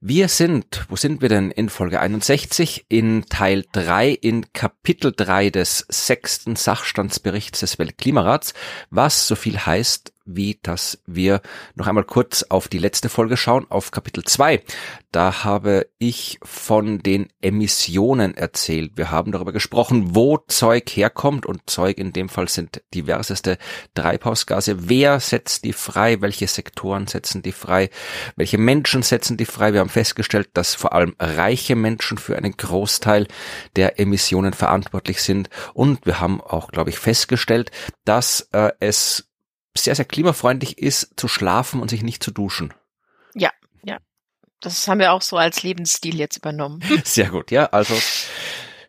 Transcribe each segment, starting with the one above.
Wir sind, wo sind wir denn in Folge 61? In Teil 3, in Kapitel 3 des sechsten Sachstandsberichts des Weltklimarats, was so viel heißt, wie dass wir noch einmal kurz auf die letzte Folge schauen, auf Kapitel 2. Da habe ich von den Emissionen erzählt. Wir haben darüber gesprochen, wo Zeug herkommt und Zeug in dem Fall sind diverseste Treibhausgase. Wer setzt die frei? Welche Sektoren setzen die frei? Welche Menschen setzen die frei? Wir haben festgestellt, dass vor allem reiche Menschen für einen Großteil der Emissionen verantwortlich sind und wir haben auch, glaube ich, festgestellt, dass äh, es sehr, sehr klimafreundlich ist, zu schlafen und sich nicht zu duschen. Ja, ja. Das haben wir auch so als Lebensstil jetzt übernommen. Sehr gut, ja. Also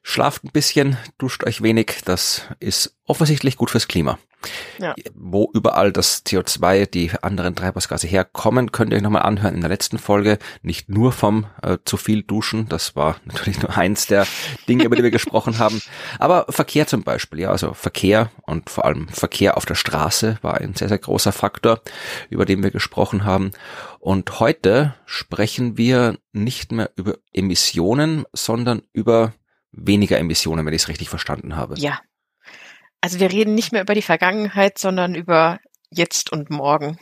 schlaft ein bisschen, duscht euch wenig. Das ist offensichtlich gut fürs Klima. Ja. Wo überall das CO2, die anderen Treibhausgase herkommen, könnt ihr euch nochmal anhören in der letzten Folge. Nicht nur vom äh, zu viel Duschen, das war natürlich nur eins der Dinge, über die wir gesprochen haben. Aber Verkehr zum Beispiel, ja, also Verkehr und vor allem Verkehr auf der Straße war ein sehr, sehr großer Faktor, über den wir gesprochen haben. Und heute sprechen wir nicht mehr über Emissionen, sondern über weniger Emissionen, wenn ich es richtig verstanden habe. Ja, also wir reden nicht mehr über die Vergangenheit, sondern über jetzt und morgen.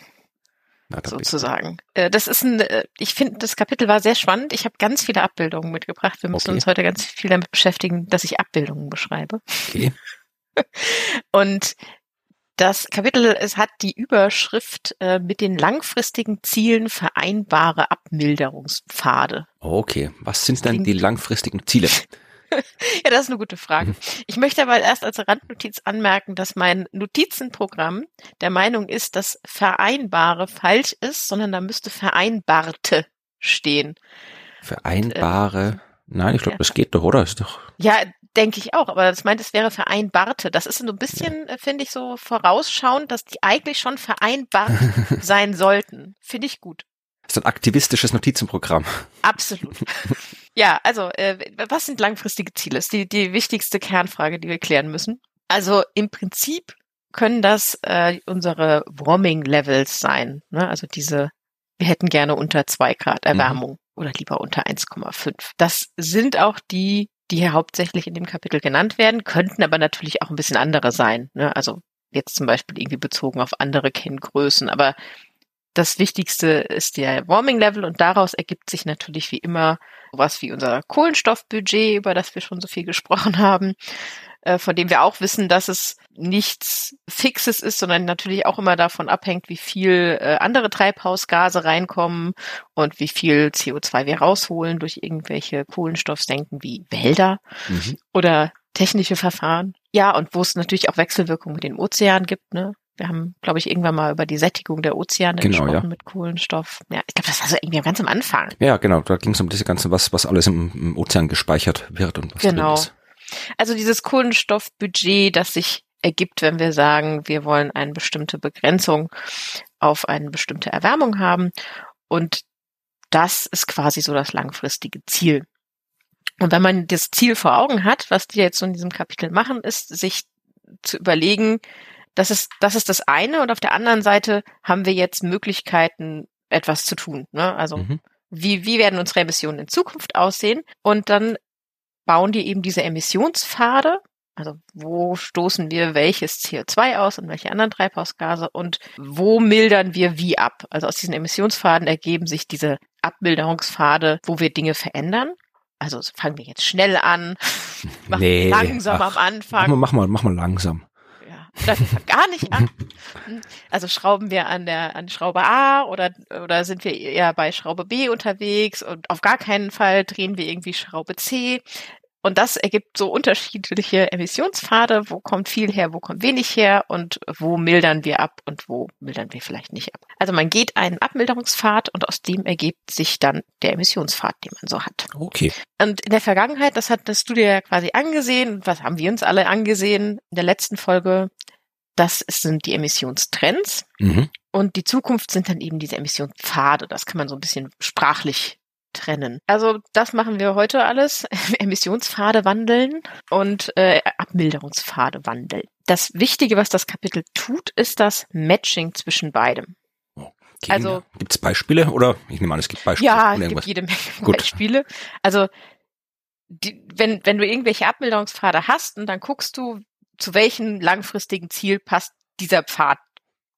Na, sozusagen. Äh, das ist ein, äh, ich finde, das Kapitel war sehr spannend. Ich habe ganz viele Abbildungen mitgebracht. Wir müssen okay. uns heute ganz viel damit beschäftigen, dass ich Abbildungen beschreibe. Okay. Und das Kapitel, es hat die Überschrift äh, mit den langfristigen Zielen vereinbare Abmilderungspfade. Okay, was sind denn die langfristigen Ziele? ja, das ist eine gute Frage. Mhm. Ich möchte aber erst als Randnotiz anmerken, dass mein Notizenprogramm der Meinung ist, dass vereinbare falsch ist, sondern da müsste vereinbarte stehen. Vereinbare? Und, äh, Nein, ich glaube, ja. das geht doch, oder? Ist doch. Ja, denke ich auch, aber das meint, es wäre vereinbarte. Das ist so ein bisschen, ja. Äh, finde ich, so vorausschauend, dass die eigentlich schon vereinbart sein sollten. Finde ich gut. Das ist ein aktivistisches Notizenprogramm. Absolut. Ja, also äh, was sind langfristige Ziele? Das ist die, die wichtigste Kernfrage, die wir klären müssen. Also im Prinzip können das äh, unsere Warming-Levels sein. Ne? Also diese, wir hätten gerne unter zwei Grad mhm. Erwärmung mhm. oder lieber unter 1,5. Das sind auch die, die hier hauptsächlich in dem Kapitel genannt werden, könnten aber natürlich auch ein bisschen andere sein. Ne? Also jetzt zum Beispiel irgendwie bezogen auf andere Kenngrößen. Aber das Wichtigste ist der Warming Level und daraus ergibt sich natürlich wie immer was wie unser Kohlenstoffbudget, über das wir schon so viel gesprochen haben, äh, von dem wir auch wissen, dass es nichts Fixes ist, sondern natürlich auch immer davon abhängt, wie viel äh, andere Treibhausgase reinkommen und wie viel CO2 wir rausholen durch irgendwelche Kohlenstoffsenken wie Wälder mhm. oder technische Verfahren. Ja, und wo es natürlich auch Wechselwirkungen mit den Ozeanen gibt, ne? Wir haben, glaube ich, irgendwann mal über die Sättigung der Ozeane genau, gesprochen ja. mit Kohlenstoff. Ja, ich glaube, das war so irgendwie ganz am Anfang. Ja, genau. Da ging es um diese ganze, was, was alles im, im Ozean gespeichert wird und was genau. drin ist. Also dieses Kohlenstoffbudget, das sich ergibt, wenn wir sagen, wir wollen eine bestimmte Begrenzung auf eine bestimmte Erwärmung haben. Und das ist quasi so das langfristige Ziel. Und wenn man das Ziel vor Augen hat, was die jetzt so in diesem Kapitel machen, ist, sich zu überlegen, das ist, das ist das eine. Und auf der anderen Seite haben wir jetzt Möglichkeiten, etwas zu tun. Ne? Also mhm. wie, wie werden unsere Emissionen in Zukunft aussehen? Und dann bauen die eben diese Emissionspfade. Also wo stoßen wir welches CO2 aus und welche anderen Treibhausgase und wo mildern wir wie ab? Also aus diesen Emissionspfaden ergeben sich diese Abmilderungspfade, wo wir Dinge verändern. Also fangen wir jetzt schnell an, machen nee, langsam ach, am Anfang. Mach mal, mach mal, mach mal langsam oder wir gar nicht an. Also schrauben wir an der an Schraube A oder oder sind wir eher bei Schraube B unterwegs und auf gar keinen Fall drehen wir irgendwie Schraube C. Und das ergibt so unterschiedliche Emissionspfade. Wo kommt viel her, wo kommt wenig her und wo mildern wir ab und wo mildern wir vielleicht nicht ab. Also man geht einen Abmilderungspfad und aus dem ergibt sich dann der Emissionspfad, den man so hat. Okay. Und in der Vergangenheit, das hattest du dir ja quasi angesehen, was haben wir uns alle angesehen in der letzten Folge, das sind die Emissionstrends. Mhm. Und die Zukunft sind dann eben diese Emissionspfade. Das kann man so ein bisschen sprachlich trennen. Also das machen wir heute alles. Emissionspfade wandeln und äh, Abmilderungspfade wandeln. Das Wichtige, was das Kapitel tut, ist das Matching zwischen beidem. Okay. Also- gibt es Beispiele oder ich nehme an, es gibt Beispiele. Ja, es gibt jede Menge Gut. Beispiele. Also die, wenn, wenn du irgendwelche Abmilderungspfade hast und dann guckst du, zu welchem langfristigen Ziel passt dieser Pfad,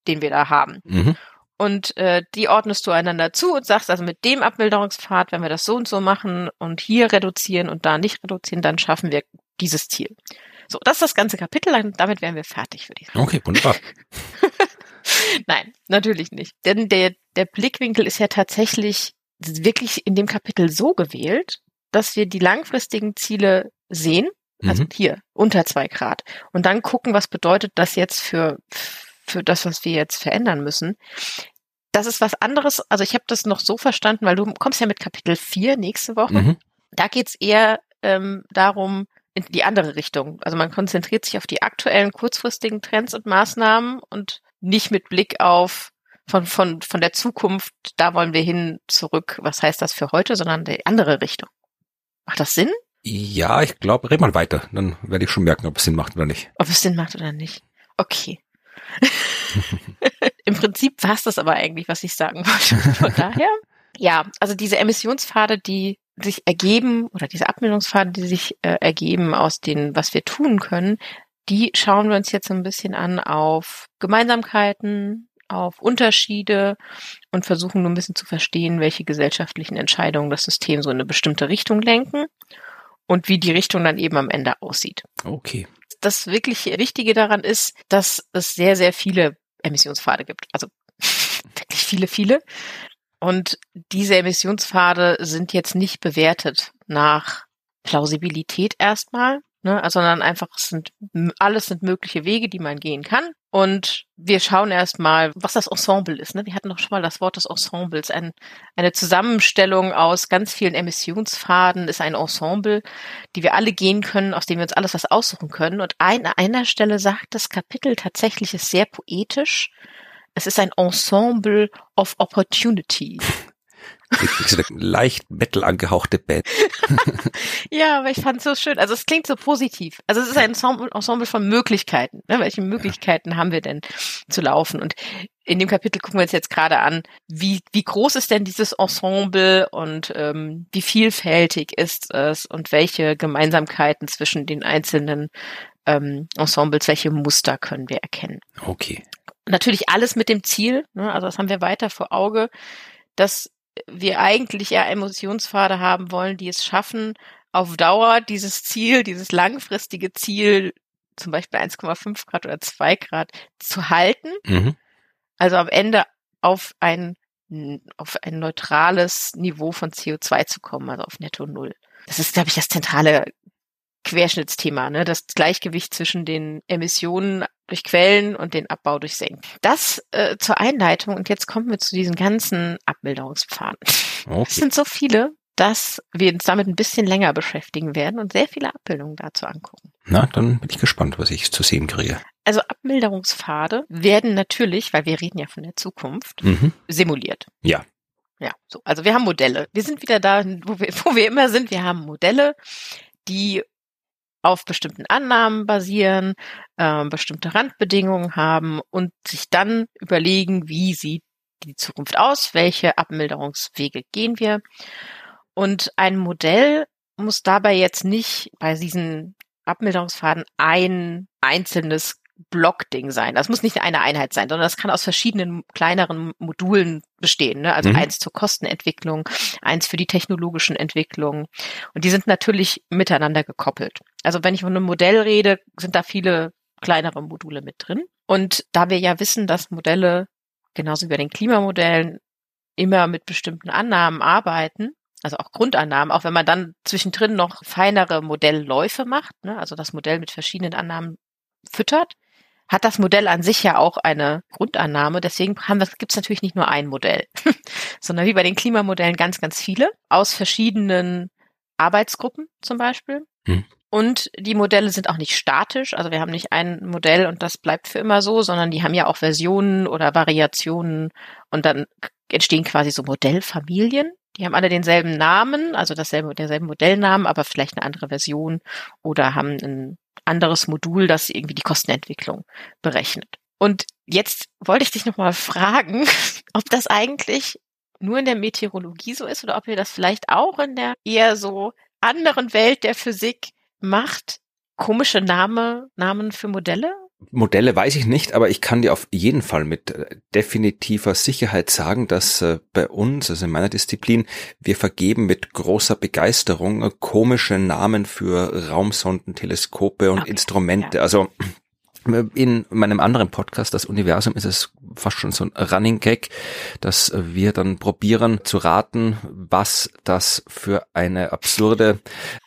den wir da haben. Mhm. Und äh, die ordnest du einander zu und sagst, also mit dem Abmilderungspfad, wenn wir das so und so machen und hier reduzieren und da nicht reduzieren, dann schaffen wir dieses Ziel. So, das ist das ganze Kapitel, und damit wären wir fertig, würde ich sagen. Okay, wunderbar. Nein, natürlich nicht. Denn der, der Blickwinkel ist ja tatsächlich wirklich in dem Kapitel so gewählt, dass wir die langfristigen Ziele sehen, also Mhm. hier unter zwei Grad, und dann gucken, was bedeutet das jetzt für, für das, was wir jetzt verändern müssen. Das ist was anderes, also ich habe das noch so verstanden, weil du kommst ja mit Kapitel 4 nächste Woche. Mhm. Da geht's eher ähm, darum, in die andere Richtung. Also man konzentriert sich auf die aktuellen kurzfristigen Trends und Maßnahmen und nicht mit Blick auf von, von, von der Zukunft, da wollen wir hin zurück, was heißt das für heute, sondern die andere Richtung. Macht das Sinn? Ja, ich glaube, red mal weiter. Dann werde ich schon merken, ob es Sinn macht oder nicht. Ob es Sinn macht oder nicht. Okay. Im Prinzip war es das aber eigentlich, was ich sagen wollte. Von daher, ja, also diese Emissionspfade, die sich ergeben oder diese Abmeldungspfade, die sich äh, ergeben aus den, was wir tun können, die schauen wir uns jetzt so ein bisschen an auf Gemeinsamkeiten, auf Unterschiede und versuchen nur ein bisschen zu verstehen, welche gesellschaftlichen Entscheidungen das System so in eine bestimmte Richtung lenken und wie die Richtung dann eben am Ende aussieht Okay. Das wirklich Wichtige daran ist, dass es sehr, sehr viele Emissionspfade gibt. Also wirklich viele, viele. Und diese Emissionspfade sind jetzt nicht bewertet nach Plausibilität erstmal, ne, sondern einfach es sind alles sind mögliche Wege, die man gehen kann. Und wir schauen erstmal, was das Ensemble ist. Ne? Wir hatten doch schon mal das Wort des Ensembles. Ein, eine Zusammenstellung aus ganz vielen Emissionspfaden ist ein Ensemble, die wir alle gehen können, aus dem wir uns alles was aussuchen können. Und an einer Stelle sagt das Kapitel tatsächlich, ist sehr poetisch. Es ist ein Ensemble of Leicht Metal angehauchte Band. Ja, aber ich fand es so schön. Also es klingt so positiv. Also es ist ein Ensemble, Ensemble von Möglichkeiten. Ne? Welche Möglichkeiten haben wir denn zu laufen? Und in dem Kapitel gucken wir uns jetzt gerade an, wie, wie groß ist denn dieses Ensemble und ähm, wie vielfältig ist es und welche Gemeinsamkeiten zwischen den einzelnen ähm, Ensembles, welche Muster können wir erkennen. Okay. Natürlich alles mit dem Ziel, ne? also das haben wir weiter vor Auge, dass wir eigentlich ja Emotionspfade haben wollen, die es schaffen, auf Dauer dieses Ziel, dieses langfristige Ziel, zum Beispiel 1,5 Grad oder 2 Grad, zu halten. Mhm. Also am Ende auf ein, auf ein neutrales Niveau von CO2 zu kommen, also auf Netto Null. Das ist, glaube ich, das zentrale Querschnittsthema, ne? das Gleichgewicht zwischen den Emissionen durch Quellen und den Abbau durch Senken. Das äh, zur Einleitung und jetzt kommen wir zu diesen ganzen Abmilderungspfaden. Es Okay. sind so viele, dass wir uns damit ein bisschen länger beschäftigen werden und sehr viele Abbildungen dazu angucken. Na, dann bin ich gespannt, was ich zu sehen kriege. Also Abmilderungspfade werden natürlich, weil wir reden ja von der Zukunft, Mhm. simuliert. Ja. Ja, so. Also wir haben Modelle. Wir sind wieder da, wo wir, wo wir immer sind. Wir haben Modelle, die auf bestimmten Annahmen basieren, ähm, bestimmte Randbedingungen haben und sich dann überlegen, wie sieht die Zukunft aus, welche Abmilderungswege gehen wir. Und ein Modell muss dabei jetzt nicht bei diesen Abmilderungspfaden ein einzelnes Blockding sein. Das muss nicht eine Einheit sein, sondern das kann aus verschiedenen kleineren Modulen bestehen. Ne? Also Mhm. eins zur Kostenentwicklung, eins für die technologischen Entwicklungen. Und die sind natürlich miteinander gekoppelt. Also wenn ich von einem Modell rede, sind da viele kleinere Module mit drin. Und da wir ja wissen, dass Modelle genauso wie bei den Klimamodellen immer mit bestimmten Annahmen arbeiten, also auch Grundannahmen, auch wenn man dann zwischendrin noch feinere Modellläufe macht, ne, also das Modell mit verschiedenen Annahmen füttert, hat das Modell an sich ja auch eine Grundannahme. Deswegen gibt es natürlich nicht nur ein Modell, sondern wie bei den Klimamodellen ganz, ganz viele aus verschiedenen Arbeitsgruppen zum Beispiel. Hm. Und die Modelle sind auch nicht statisch. Also wir haben nicht ein Modell und das bleibt für immer so, sondern die haben ja auch Versionen oder Variationen und dann entstehen quasi so Modellfamilien. Die haben alle denselben Namen, also dasselbe, derselben Modellnamen, aber vielleicht eine andere Version oder haben ein anderes Modul, das irgendwie die Kostenentwicklung berechnet. Und jetzt wollte ich dich nochmal fragen, ob das eigentlich nur in der Meteorologie so ist oder ob ihr das vielleicht auch in der eher so anderen Welt der Physik macht. Komische Name, Namen für Modelle? Modelle weiß ich nicht, aber ich kann dir auf jeden Fall mit äh, definitiver Sicherheit sagen, dass äh, bei uns, also in meiner Disziplin, wir vergeben mit großer Begeisterung äh, komische Namen für Raumsonden, Teleskope und okay, Instrumente. Ja. Also in meinem anderen Podcast, das Universum, ist es fast schon so ein Running Gag, dass wir dann probieren zu raten, was das für eine absurde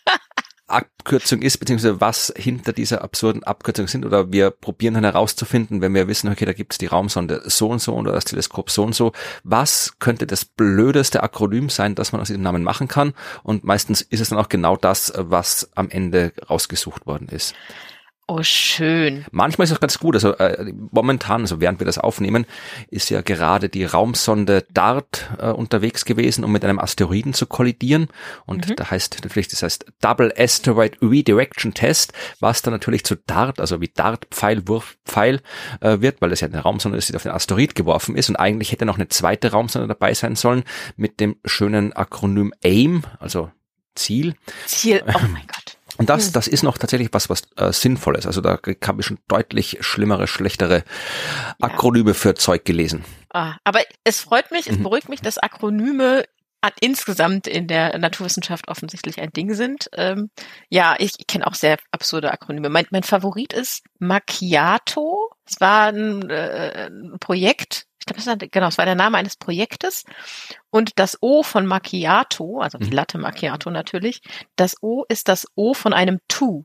Abkürzung ist, beziehungsweise was hinter dieser absurden Abkürzung sind, oder wir probieren dann herauszufinden, wenn wir wissen, okay, da gibt es die Raumsonde so und so oder das Teleskop so und so, was könnte das blödeste Akronym sein, das man aus diesem Namen machen kann? Und meistens ist es dann auch genau das, was am Ende rausgesucht worden ist. Oh, schön. Manchmal ist es ganz gut. Also äh, momentan, also während wir das aufnehmen, ist ja gerade die Raumsonde DART äh, unterwegs gewesen, um mit einem Asteroiden zu kollidieren. Und mhm. da heißt natürlich, das heißt Double Asteroid Redirection Test, was dann natürlich zu DART, also wie DART-Pfeil, Wurfpfeil äh, wird, weil das ja eine Raumsonde ist, die auf den Asteroid geworfen ist. Und eigentlich hätte noch eine zweite Raumsonde dabei sein sollen mit dem schönen Akronym AIM, also Ziel. Ziel, oh mein Gott. Und das, hm. das ist noch tatsächlich was, was äh, Sinnvolles. Also da habe ich schon deutlich schlimmere, schlechtere Akronyme ja. für Zeug gelesen. Ah, aber es freut mich, es mhm. beruhigt mich, dass Akronyme insgesamt in der Naturwissenschaft offensichtlich ein Ding sind. Ähm, ja, ich, ich kenne auch sehr absurde Akronyme. Mein, mein Favorit ist Macchiato. Es war ein, äh, ein Projekt, ich glaube, das war, genau, es war der Name eines Projektes. Und das O von Macchiato, also die mhm. Latte Macchiato natürlich, das O ist das O von einem To.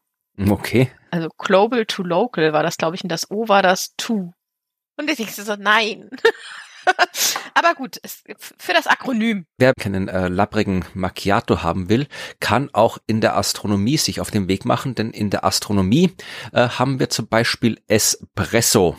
Okay. Also Global to Local war das, glaube ich, und das O war das To. Und ich denke so, nein. Aber gut, es, für das Akronym. Wer keinen äh, labbrigen Macchiato haben will, kann auch in der Astronomie sich auf den Weg machen, denn in der Astronomie äh, haben wir zum Beispiel Espresso.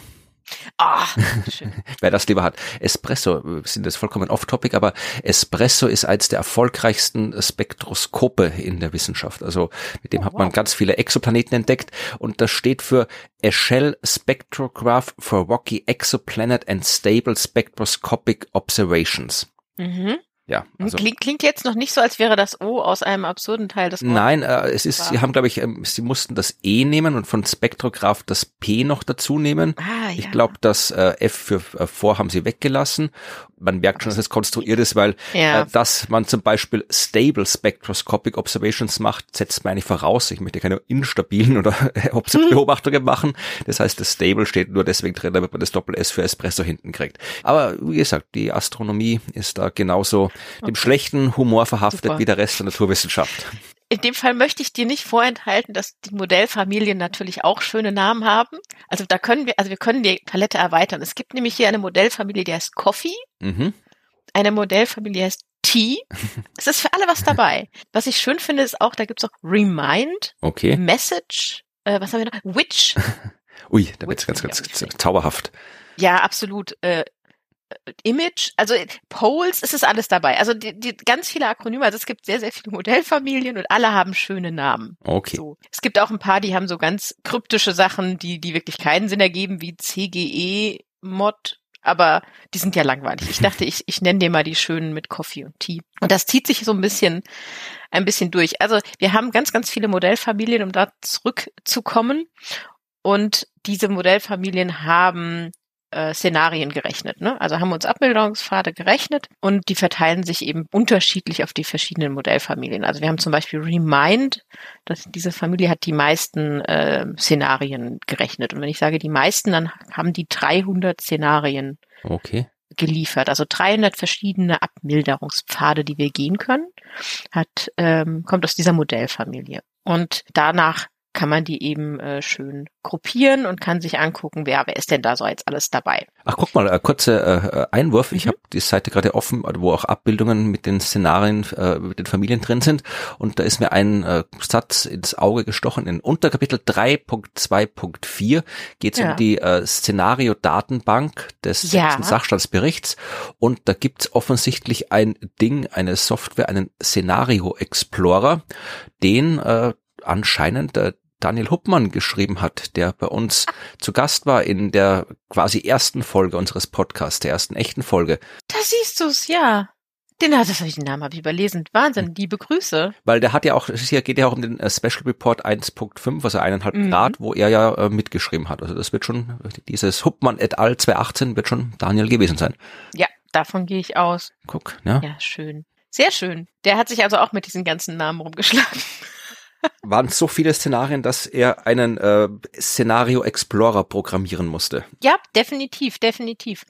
Ah, Wer das lieber hat. Espresso, wir sind jetzt vollkommen off-topic, aber Espresso ist eins der erfolgreichsten Spektroskope in der Wissenschaft. Also mit dem oh, hat man wow. ganz viele Exoplaneten entdeckt und das steht für Echelle Spectrograph for Rocky Exoplanet and Stable Spectroscopic Observations. Mhm. Ja, also klingt, klingt jetzt noch nicht so, als wäre das O aus einem absurden Teil des Wortes. Nein, äh, es ist, war. sie haben, glaube ich, ähm, sie mussten das E nehmen und von Spektrograph das P noch dazu nehmen. Ah, ja. Ich glaube, das äh, F für äh, vor haben sie weggelassen man merkt schon, dass es konstruiert ist, weil ja. äh, dass man zum Beispiel Stable Spectroscopic Observations macht, setzt man eigentlich voraus. Ich möchte keine instabilen oder hm. Beobachtungen machen. Das heißt, das Stable steht nur deswegen drin, damit man das Doppel-S für Espresso hinten kriegt. Aber wie gesagt, die Astronomie ist da genauso okay. dem schlechten Humor verhaftet Super. wie der Rest der Naturwissenschaft in dem Fall möchte ich dir nicht vorenthalten, dass die Modellfamilien natürlich auch schöne Namen haben. Also da können wir, also wir können die Palette erweitern. Es gibt nämlich hier eine Modellfamilie, die heißt Coffee. Mhm. Eine Modellfamilie heißt Tea. Es ist für alle was dabei. Was ich schön finde, ist auch, da gibt's auch Remind, okay. Message, äh, was haben wir noch? Witch. Ui, da wird's ganz, ganz, ganz zauberhaft. Ja, absolut. Äh, Image, also Poles, es ist alles dabei. Also die, die ganz viele Akronyme, also es gibt sehr, sehr viele Modellfamilien und alle haben schöne Namen. Okay. So. Es gibt auch ein paar, die haben so ganz kryptische Sachen, die, die wirklich keinen Sinn ergeben, wie CGE Mod, aber die sind ja langweilig. Ich dachte, ich, ich nenne dir mal die schönen mit Coffee und Tea. Und das zieht sich so ein bisschen, ein bisschen durch. Also wir haben ganz, ganz viele Modellfamilien, um da zurückzukommen. Und diese Modellfamilien haben äh, Szenarien gerechnet. Ne? Also haben uns Abbildungspfade gerechnet und die verteilen sich eben unterschiedlich auf die verschiedenen Modellfamilien. Also wir haben zum Beispiel Remind, dass diese Familie hat die meisten äh, Szenarien gerechnet. Und wenn ich sage die meisten, dann haben die 300 Szenarien okay. geliefert. Also 300 verschiedene Abmilderungspfade, die wir gehen können, hat, ähm, kommt aus dieser Modellfamilie. Und danach kann man die eben äh, schön gruppieren und kann sich angucken, wer, wer ist denn da so jetzt alles dabei. Ach, guck mal, äh, kurzer äh, Einwurf. Ich mhm. habe die Seite gerade offen, wo auch Abbildungen mit den Szenarien, äh, mit den Familien drin sind. Und da ist mir ein äh, Satz ins Auge gestochen. In Unterkapitel 3.2.4 geht es ja. um die äh, Szenario-Datenbank des ja. Sachstandsberichts. Und da gibt's offensichtlich ein Ding, eine Software, einen Szenario-Explorer, den äh, anscheinend äh, Daniel Huppmann geschrieben hat, der bei uns zu Gast war in der quasi ersten Folge unseres Podcasts, der ersten echten Folge. Da siehst du's, ja. Den hat, das habe ich den Namen habe ich überlesen. Wahnsinn, liebe Grüße. Weil der hat ja auch, es geht ja auch um den äh, Special Report 1.5, also eineinhalb mhm. Grad, wo er ja äh, mitgeschrieben hat. Also das wird schon, dieses Huppmann et al. 2018 wird schon Daniel gewesen sein. Ja, davon gehe ich aus. Guck, ja. Ja, schön. Sehr schön. Der hat sich also auch mit diesen ganzen Namen rumgeschlagen waren so viele Szenarien, dass er einen äh, Szenario Explorer programmieren musste. Ja, definitiv, definitiv.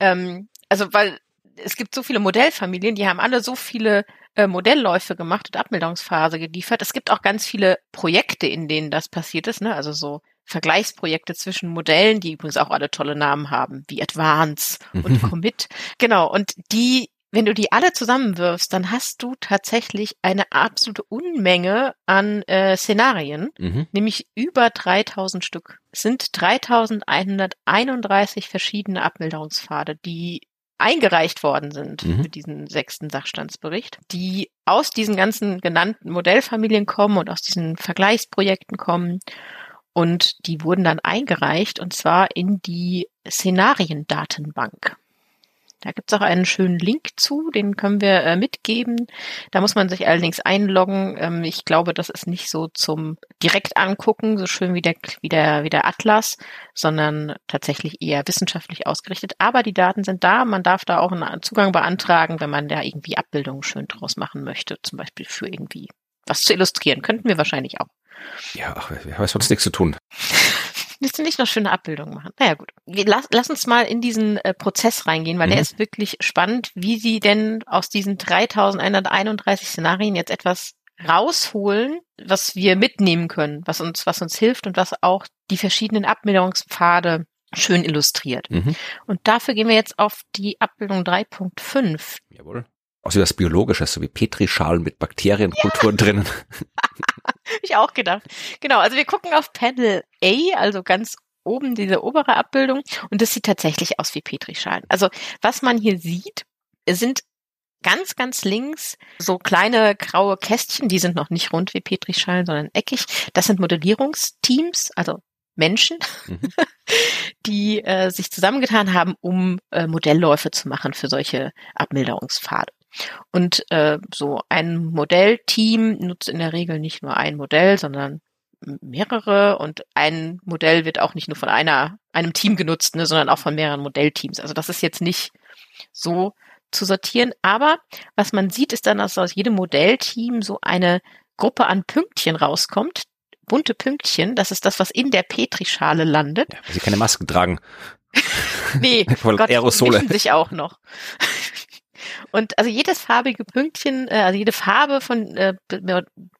Ähm, also weil es gibt so viele Modellfamilien, die haben alle so viele äh, Modellläufe gemacht und Abmeldungsphase geliefert. Es gibt auch ganz viele Projekte, in denen das passiert ist, ne? Also so Vergleichsprojekte zwischen Modellen, die übrigens auch alle tolle Namen haben, wie Advance und Commit. Genau, und die wenn du die alle zusammenwirfst, dann hast du tatsächlich eine absolute Unmenge an äh, Szenarien, mhm. nämlich über 3000 Stück. Es sind 3131 verschiedene Abmilderungspfade, die eingereicht worden sind mhm. für diesen sechsten Sachstandsbericht, die aus diesen ganzen genannten Modellfamilien kommen und aus diesen Vergleichsprojekten kommen. Und die wurden dann eingereicht und zwar in die Szenariendatenbank. Da gibt's auch einen schönen Link zu, den können wir äh, mitgeben. Da muss man sich allerdings einloggen. Ähm, ich glaube, das ist nicht so zum direkt angucken, so schön wie der, wie der, wie der Atlas, sondern tatsächlich eher wissenschaftlich ausgerichtet. Aber die Daten sind da. Man darf da auch einen Zugang beantragen, wenn man da irgendwie Abbildungen schön draus machen möchte, zum Beispiel für irgendwie was zu illustrieren. Könnten wir wahrscheinlich auch. Ja, ach, wir haben sonst nichts zu tun. Willst du nicht noch schöne Abbildungen machen? Naja, gut. Lass, lass uns mal in diesen äh, Prozess reingehen, weil mhm. der ist wirklich spannend, wie sie denn aus diesen 3131 Szenarien jetzt etwas rausholen, was wir mitnehmen können, was uns, was uns hilft und was auch die verschiedenen Abmilderungspfade schön illustriert. Mhm. Und dafür gehen wir jetzt auf die Abbildung 3.5. Jawohl. Außer das Biologische, so wie Petrischalen mit Bakterienkulturen ja. drinnen. ich auch gedacht. Genau, also wir gucken auf Panel A, also ganz oben diese obere Abbildung und das sieht tatsächlich aus wie Petrischalen. Also was man hier sieht, sind ganz, ganz links so kleine graue Kästchen, die sind noch nicht rund wie Petrischalen, sondern eckig. Das sind Modellierungsteams, also Menschen, mhm. die äh, sich zusammengetan haben, um äh, Modellläufe zu machen für solche Abmilderungspfade. Und äh, so ein Modellteam nutzt in der Regel nicht nur ein Modell, sondern mehrere und ein Modell wird auch nicht nur von einer, einem Team genutzt, ne, sondern auch von mehreren Modellteams. Also das ist jetzt nicht so zu sortieren. Aber was man sieht, ist dann, dass aus jedem Modellteam so eine Gruppe an Pünktchen rauskommt. Bunte Pünktchen, das ist das, was in der Petrischale landet. Ja, weil sie keine Masken tragen. nee, Gott, Aerosole. sich auch noch. Und also jedes farbige Pünktchen, äh, also jede Farbe von äh,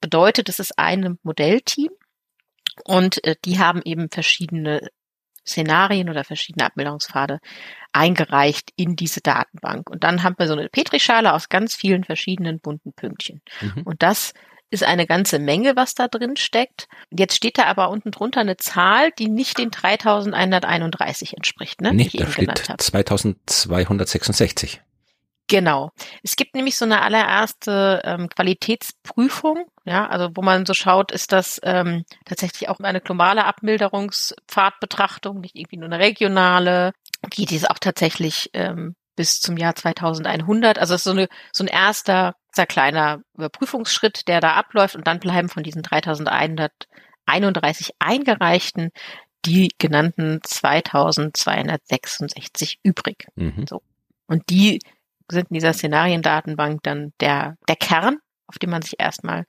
bedeutet, es ist ein Modellteam und äh, die haben eben verschiedene Szenarien oder verschiedene Abmeldungspfade eingereicht in diese Datenbank. Und dann haben wir so eine Petrischale aus ganz vielen verschiedenen bunten Pünktchen. Mhm. Und das ist eine ganze Menge, was da drin steckt. Jetzt steht da aber unten drunter eine Zahl, die nicht den 3131 entspricht, ne? Nee, da steht 2266. Genau. Es gibt nämlich so eine allererste ähm, Qualitätsprüfung, ja, also wo man so schaut, ist das ähm, tatsächlich auch eine globale Abmilderungspfadbetrachtung, nicht irgendwie nur eine regionale, geht es auch tatsächlich ähm, bis zum Jahr 2100. Also es ist so, eine, so ein erster, sehr kleiner Überprüfungsschritt, der da abläuft und dann bleiben von diesen 3131 eingereichten die genannten 2266 übrig. Mhm. So. Und die sind in dieser Szenariendatenbank dann der, der Kern, auf den man sich erstmal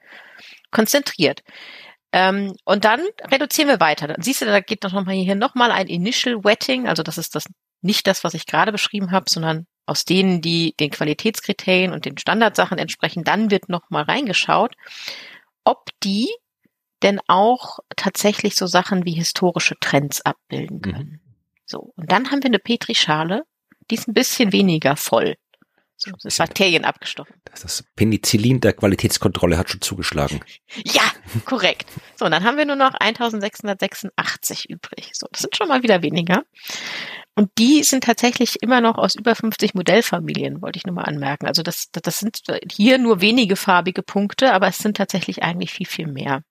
konzentriert. Ähm, und dann reduzieren wir weiter. Dann siehst du, da geht noch mal hier nochmal ein Initial Wetting, also das ist das nicht das, was ich gerade beschrieben habe, sondern aus denen, die den Qualitätskriterien und den Standardsachen entsprechen, dann wird nochmal reingeschaut, ob die denn auch tatsächlich so Sachen wie historische Trends abbilden mhm. können. Mhm. So. Und dann haben wir eine Petrischale, die ist ein bisschen weniger voll. So, das ist Bakterien abgestochen. Das Penicillin der Qualitätskontrolle hat schon zugeschlagen. Ja, korrekt. So, und dann haben wir nur noch 1686 übrig. So, das sind schon mal wieder weniger. Und die sind tatsächlich immer noch aus über 50 Modellfamilien, wollte ich nur mal anmerken. Also das, das sind hier nur wenige farbige Punkte, aber es sind tatsächlich eigentlich viel, viel mehr.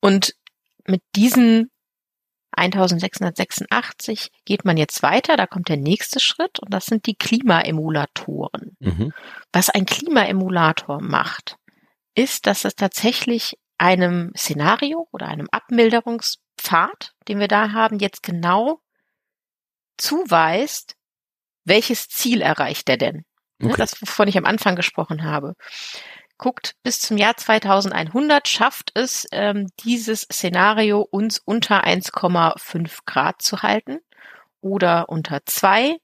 Und mit diesen 1686 geht man jetzt weiter, da kommt der nächste Schritt und das sind die Klimaemulatoren. Mhm. Was ein Klimaemulator macht, ist, dass es tatsächlich einem Szenario oder einem Abmilderungspfad, den wir da haben, jetzt genau zuweist, welches Ziel erreicht er denn? Okay. Das, wovon ich am Anfang gesprochen habe guckt, bis zum Jahr 2100 schafft es ähm, dieses Szenario uns unter 1,5 Grad zu halten oder unter 2, äh,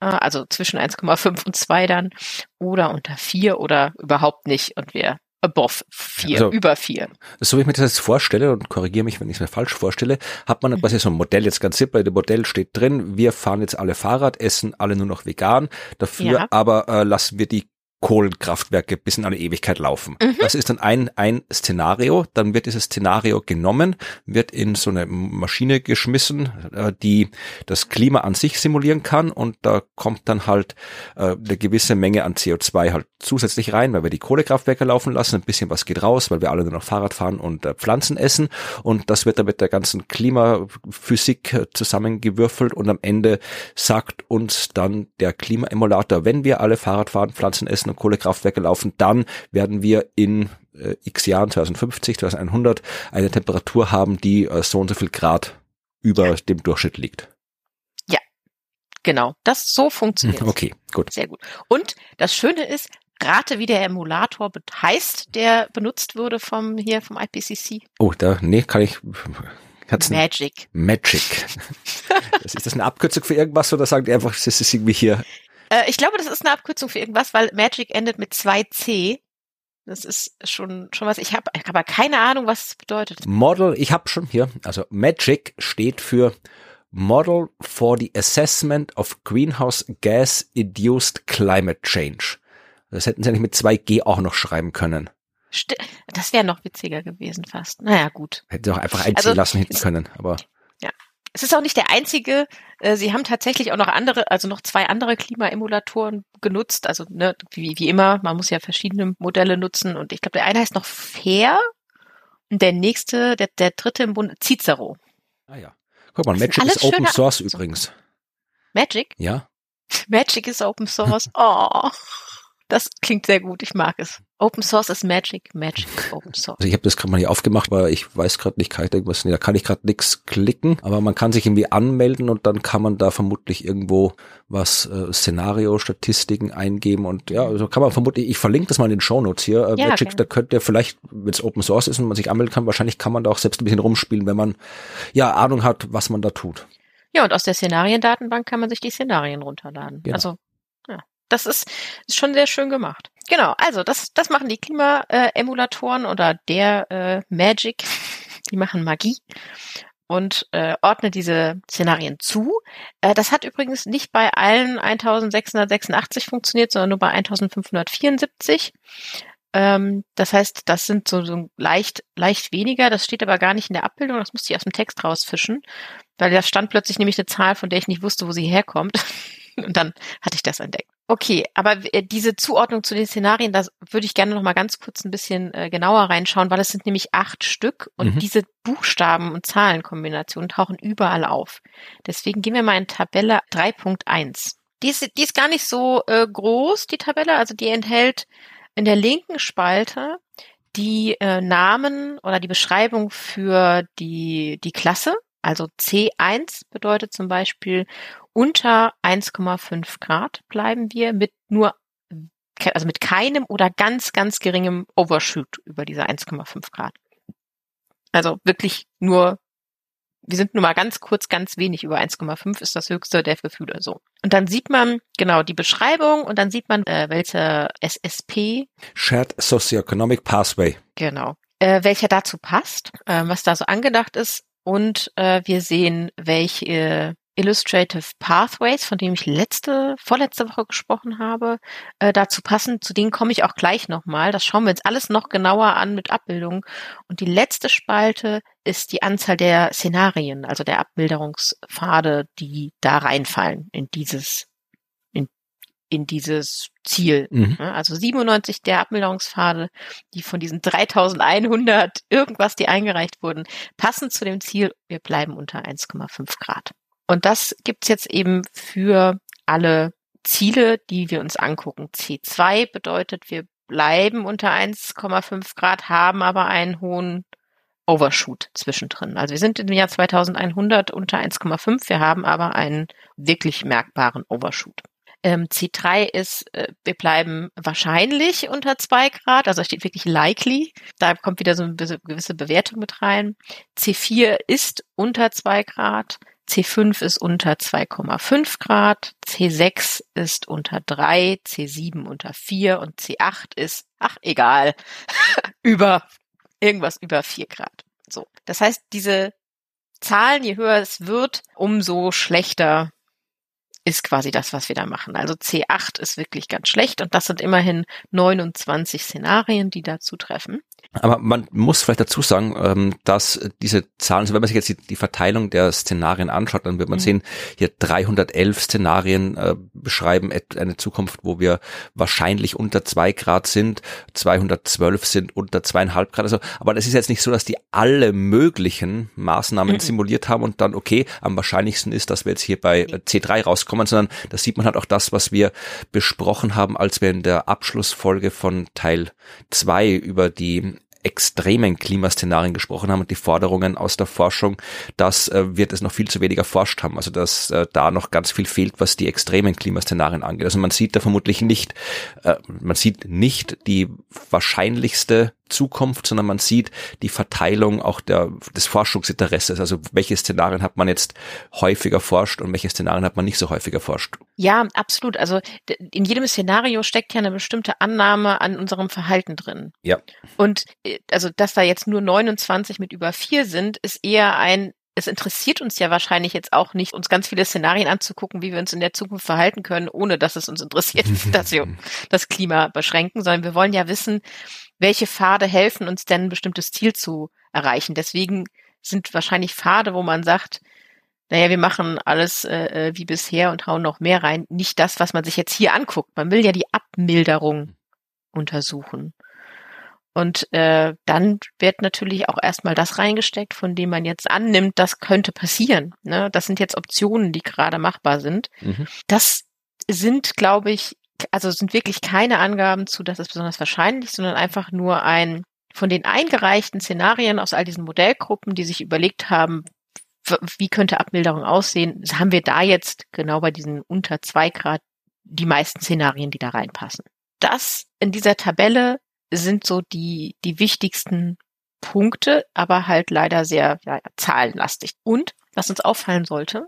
also zwischen 1,5 und 2 dann, oder unter 4 oder überhaupt nicht und wir above 4, also, über 4. So wie ich mir das jetzt vorstelle und korrigiere mich, wenn ich es mir falsch vorstelle, hat man quasi so ein Modell jetzt ganz simpel, dem Modell steht drin, wir fahren jetzt alle Fahrrad, essen alle nur noch vegan, dafür ja. aber äh, lassen wir die Kohlenkraftwerke bis in eine Ewigkeit laufen. Mhm. Das ist dann ein, ein Szenario. Dann wird dieses Szenario genommen, wird in so eine Maschine geschmissen, äh, die das Klima an sich simulieren kann und da kommt dann halt äh, eine gewisse Menge an CO2 halt zusätzlich rein, weil wir die Kohlekraftwerke laufen lassen. Ein bisschen was geht raus, weil wir alle nur noch Fahrrad fahren und äh, Pflanzen essen und das wird dann mit der ganzen Klimaphysik zusammengewürfelt und am Ende sagt uns dann der Klimaemulator, wenn wir alle Fahrrad fahren, Pflanzen essen und Kohlekraftwerke laufen, dann werden wir in äh, x Jahren, 2050, 2100, eine Temperatur haben, die äh, so und so viel Grad über ja. dem Durchschnitt liegt. Ja, genau. Das so funktioniert. Okay, gut. Sehr gut. Und das Schöne ist, rate, wie der Emulator heißt, der benutzt wurde vom hier vom IPCC. Oh, da nee, kann ich Magic. Magic. ist das eine Abkürzung für irgendwas oder sagen die einfach, es ist irgendwie hier äh, ich glaube, das ist eine Abkürzung für irgendwas, weil Magic endet mit 2C. Das ist schon schon was. Ich habe aber keine Ahnung, was es bedeutet. Model, ich habe schon hier. Also Magic steht für Model for the Assessment of Greenhouse Gas Induced Climate Change. Das hätten sie eigentlich mit 2G auch noch schreiben können. St das wäre noch witziger gewesen fast. Naja, gut. Hätten sie auch einfach einziehen also, lassen hinten können, aber. Es ist auch nicht der einzige. Äh, sie haben tatsächlich auch noch andere, also noch zwei andere Klimaemulatoren genutzt. Also ne, wie, wie immer, man muss ja verschiedene Modelle nutzen. Und ich glaube, der eine heißt noch Fair und der nächste, der, der dritte im Bund, Cicero. Ah ja. Guck mal, Magic ist Open Source übrigens. Magic? Ja. Magic ist Open Source. Oh. Das klingt sehr gut, ich mag es. Open Source ist Magic, Magic Open Source. Also ich habe das gerade mal hier aufgemacht, aber ich weiß gerade nicht, kann ich irgendwas, nee, da kann ich gerade nichts klicken, aber man kann sich irgendwie anmelden und dann kann man da vermutlich irgendwo was äh, Szenario-Statistiken eingeben und ja, also kann man vermutlich, ich verlinke das mal in den Shownotes hier. Äh, ja, Magic, okay. da könnt ihr vielleicht, wenn es Open Source ist und man sich anmelden kann, wahrscheinlich kann man da auch selbst ein bisschen rumspielen, wenn man ja Ahnung hat, was man da tut. Ja, und aus der Szenariendatenbank kann man sich die Szenarien runterladen. Genau. Also das ist, ist schon sehr schön gemacht. Genau, also das, das machen die Klima-Emulatoren oder der äh, Magic. Die machen Magie und äh, ordnet diese Szenarien zu. Äh, das hat übrigens nicht bei allen 1686 funktioniert, sondern nur bei 1574. Ähm, das heißt, das sind so, so leicht, leicht weniger. Das steht aber gar nicht in der Abbildung. Das musste ich aus dem Text rausfischen, weil da stand plötzlich nämlich eine Zahl, von der ich nicht wusste, wo sie herkommt. Und dann hatte ich das entdeckt. Okay, aber äh, diese Zuordnung zu den Szenarien, da würde ich gerne noch mal ganz kurz ein bisschen äh, genauer reinschauen, weil es sind nämlich acht Stück und mhm. diese Buchstaben- und Zahlenkombinationen tauchen überall auf. Deswegen gehen wir mal in Tabelle 3.1. Die ist, die ist gar nicht so äh, groß, die Tabelle, also die enthält in der linken Spalte die äh, Namen oder die Beschreibung für die, die Klasse. Also C1 bedeutet zum Beispiel unter 1,5 Grad bleiben wir mit nur, also mit keinem oder ganz, ganz geringem Overshoot über diese 1,5 Grad. Also wirklich nur wir sind nur mal ganz kurz, ganz wenig über 1,5 ist das höchste der Gefühle so. Und dann sieht man genau die Beschreibung und dann sieht man, äh, welche SSP. Shared Socioeconomic Pathway. Genau. Äh, welcher dazu passt, äh, was da so angedacht ist. Und äh, wir sehen, welche Illustrative Pathways, von dem ich letzte, vorletzte Woche gesprochen habe, äh, dazu passen. Zu denen komme ich auch gleich nochmal. Das schauen wir uns alles noch genauer an mit Abbildungen. Und die letzte Spalte ist die Anzahl der Szenarien, also der Abbilderungspfade, die da reinfallen in dieses, in, in dieses Ziel. Mhm. Also 97 der Abmilderungspfade, die von diesen 3100 irgendwas, die eingereicht wurden, passen zu dem Ziel, wir bleiben unter 1,5 Grad. Und das gibt's jetzt eben für alle Ziele, die wir uns angucken. C2 bedeutet, wir bleiben unter 1,5 Grad, haben aber einen hohen Overshoot zwischendrin. Also wir sind im Jahr 2100 unter 1,5, wir haben aber einen wirklich merkbaren Overshoot. Ähm, C3 ist, äh, wir bleiben wahrscheinlich unter 2 Grad, also steht wirklich likely. Da kommt wieder so eine gewisse Bewertung mit rein. C4 ist unter 2 Grad. C5 ist unter 2,5 Grad, C6 ist unter 3, C7 unter 4 und C8 ist, ach egal, über irgendwas über 4 Grad. So. Das heißt, diese Zahlen, je höher es wird, umso schlechter ist quasi das, was wir da machen. Also C8 ist wirklich ganz schlecht und das sind immerhin 29 Szenarien, die dazu treffen. Aber man muss vielleicht dazu sagen, ähm, dass diese Zahlen, also wenn man sich jetzt die Verteilung der Szenarien anschaut, dann wird man mhm. sehen, hier 311 Szenarien äh, beschreiben eine Zukunft, wo wir wahrscheinlich unter zwei Grad sind, 212 sind unter zweieinhalb Grad. Also, aber das ist jetzt nicht so, dass die alle möglichen Maßnahmen mhm. simuliert haben und dann, okay, am wahrscheinlichsten ist, dass wir jetzt hier bei C3 rauskommen, sondern da sieht man halt auch das, was wir besprochen haben, als wir in der Abschlussfolge von Teil 2 über die extremen Klimaszenarien gesprochen haben und die Forderungen aus der Forschung, dass äh, wird es noch viel zu wenig erforscht haben. Also dass äh, da noch ganz viel fehlt, was die extremen Klimaszenarien angeht. Also man sieht da vermutlich nicht, äh, man sieht nicht die wahrscheinlichste Zukunft, sondern man sieht die Verteilung auch der, des Forschungsinteresses. Also welche Szenarien hat man jetzt häufiger forscht und welche Szenarien hat man nicht so häufig erforscht? Ja, absolut. Also in jedem Szenario steckt ja eine bestimmte Annahme an unserem Verhalten drin. Ja. Und äh, also, dass da jetzt nur 29 mit über vier sind, ist eher ein es interessiert uns ja wahrscheinlich jetzt auch nicht, uns ganz viele Szenarien anzugucken, wie wir uns in der Zukunft verhalten können, ohne dass es uns interessiert, dass wir das Klima beschränken, sondern wir wollen ja wissen, welche Pfade helfen uns denn, ein bestimmtes Ziel zu erreichen. Deswegen sind wahrscheinlich Pfade, wo man sagt, naja, wir machen alles äh, äh, wie bisher und hauen noch mehr rein. Nicht das, was man sich jetzt hier anguckt. Man will ja die Abmilderung untersuchen. Und äh, dann wird natürlich auch erstmal das reingesteckt, von dem man jetzt annimmt, das könnte passieren. Ne? Das sind jetzt Optionen, die gerade machbar sind. Mhm. Das sind, glaube ich, also sind wirklich keine Angaben zu, das ist besonders wahrscheinlich, sondern einfach nur ein von den eingereichten Szenarien aus all diesen Modellgruppen, die sich überlegt haben, wie könnte Abmilderung aussehen, haben wir da jetzt genau bei diesen unter zwei Grad die meisten Szenarien, die da reinpassen. Das in dieser Tabelle sind so die, die wichtigsten Punkte, aber halt leider sehr ja, zahlenlastig. Und was uns auffallen sollte,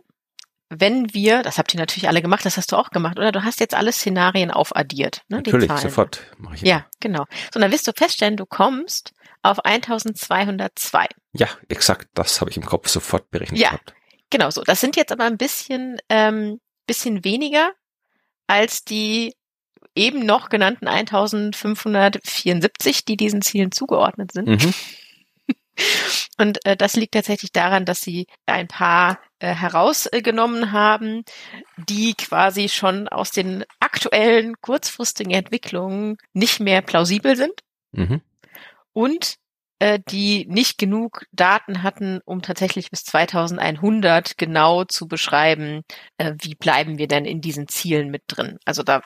wenn wir, das habt ihr natürlich alle gemacht, das hast du auch gemacht, oder? Du hast jetzt alle Szenarien aufaddiert. Ne, natürlich, sofort. Mach ich ja, genau. So, dann wirst du feststellen, du kommst auf 1202. Ja, exakt, das habe ich im Kopf sofort berechnet ja, gehabt. Genau so. Das sind jetzt aber ein bisschen, ähm, bisschen weniger als die eben noch genannten 1574, die diesen Zielen zugeordnet sind. Mhm. Und äh, das liegt tatsächlich daran, dass sie ein paar äh, herausgenommen haben, die quasi schon aus den aktuellen kurzfristigen Entwicklungen nicht mehr plausibel sind. Mhm. Und äh, die nicht genug Daten hatten, um tatsächlich bis 2100 genau zu beschreiben, äh, wie bleiben wir denn in diesen Zielen mit drin. Also da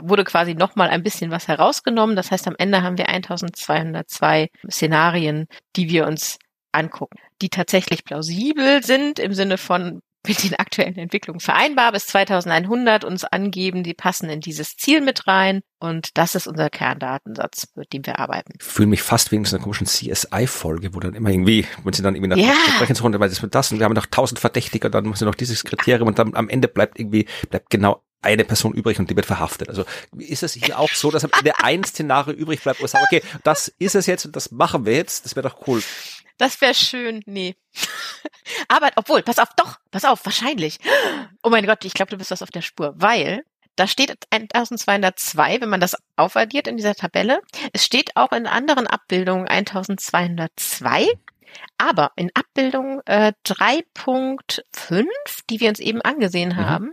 wurde quasi nochmal ein bisschen was herausgenommen. Das heißt, am Ende haben wir 1202 Szenarien, die wir uns angucken, die tatsächlich plausibel sind im Sinne von mit den aktuellen Entwicklungen vereinbar. Bis 2100 uns angeben, die passen in dieses Ziel mit rein. Und das ist unser Kerndatensatz, mit dem wir arbeiten. Ich fühle mich fast wie in so einer komischen CSI-Folge, wo dann immer irgendwie, wenn sie dann irgendwie nach Ja. Verbrechensrunde, weil das mit das und wir haben noch tausend Verdächtige, dann muss noch dieses Kriterium und dann am Ende bleibt irgendwie, bleibt genau eine Person übrig und die wird verhaftet. Also ist es hier auch so, dass am Ende ein Szenario übrig bleibt, wo ich sage, okay, das ist es jetzt und das machen wir jetzt, das wäre doch cool. Das wäre schön. Nee. Aber obwohl, pass auf, doch, pass auf, wahrscheinlich. Oh mein Gott, ich glaube, du bist was auf der Spur, weil da steht 1202, wenn man das aufaddiert in dieser Tabelle. Es steht auch in anderen Abbildungen 1202. Aber in Abbildung äh, 3.5, die wir uns eben angesehen Mhm. haben,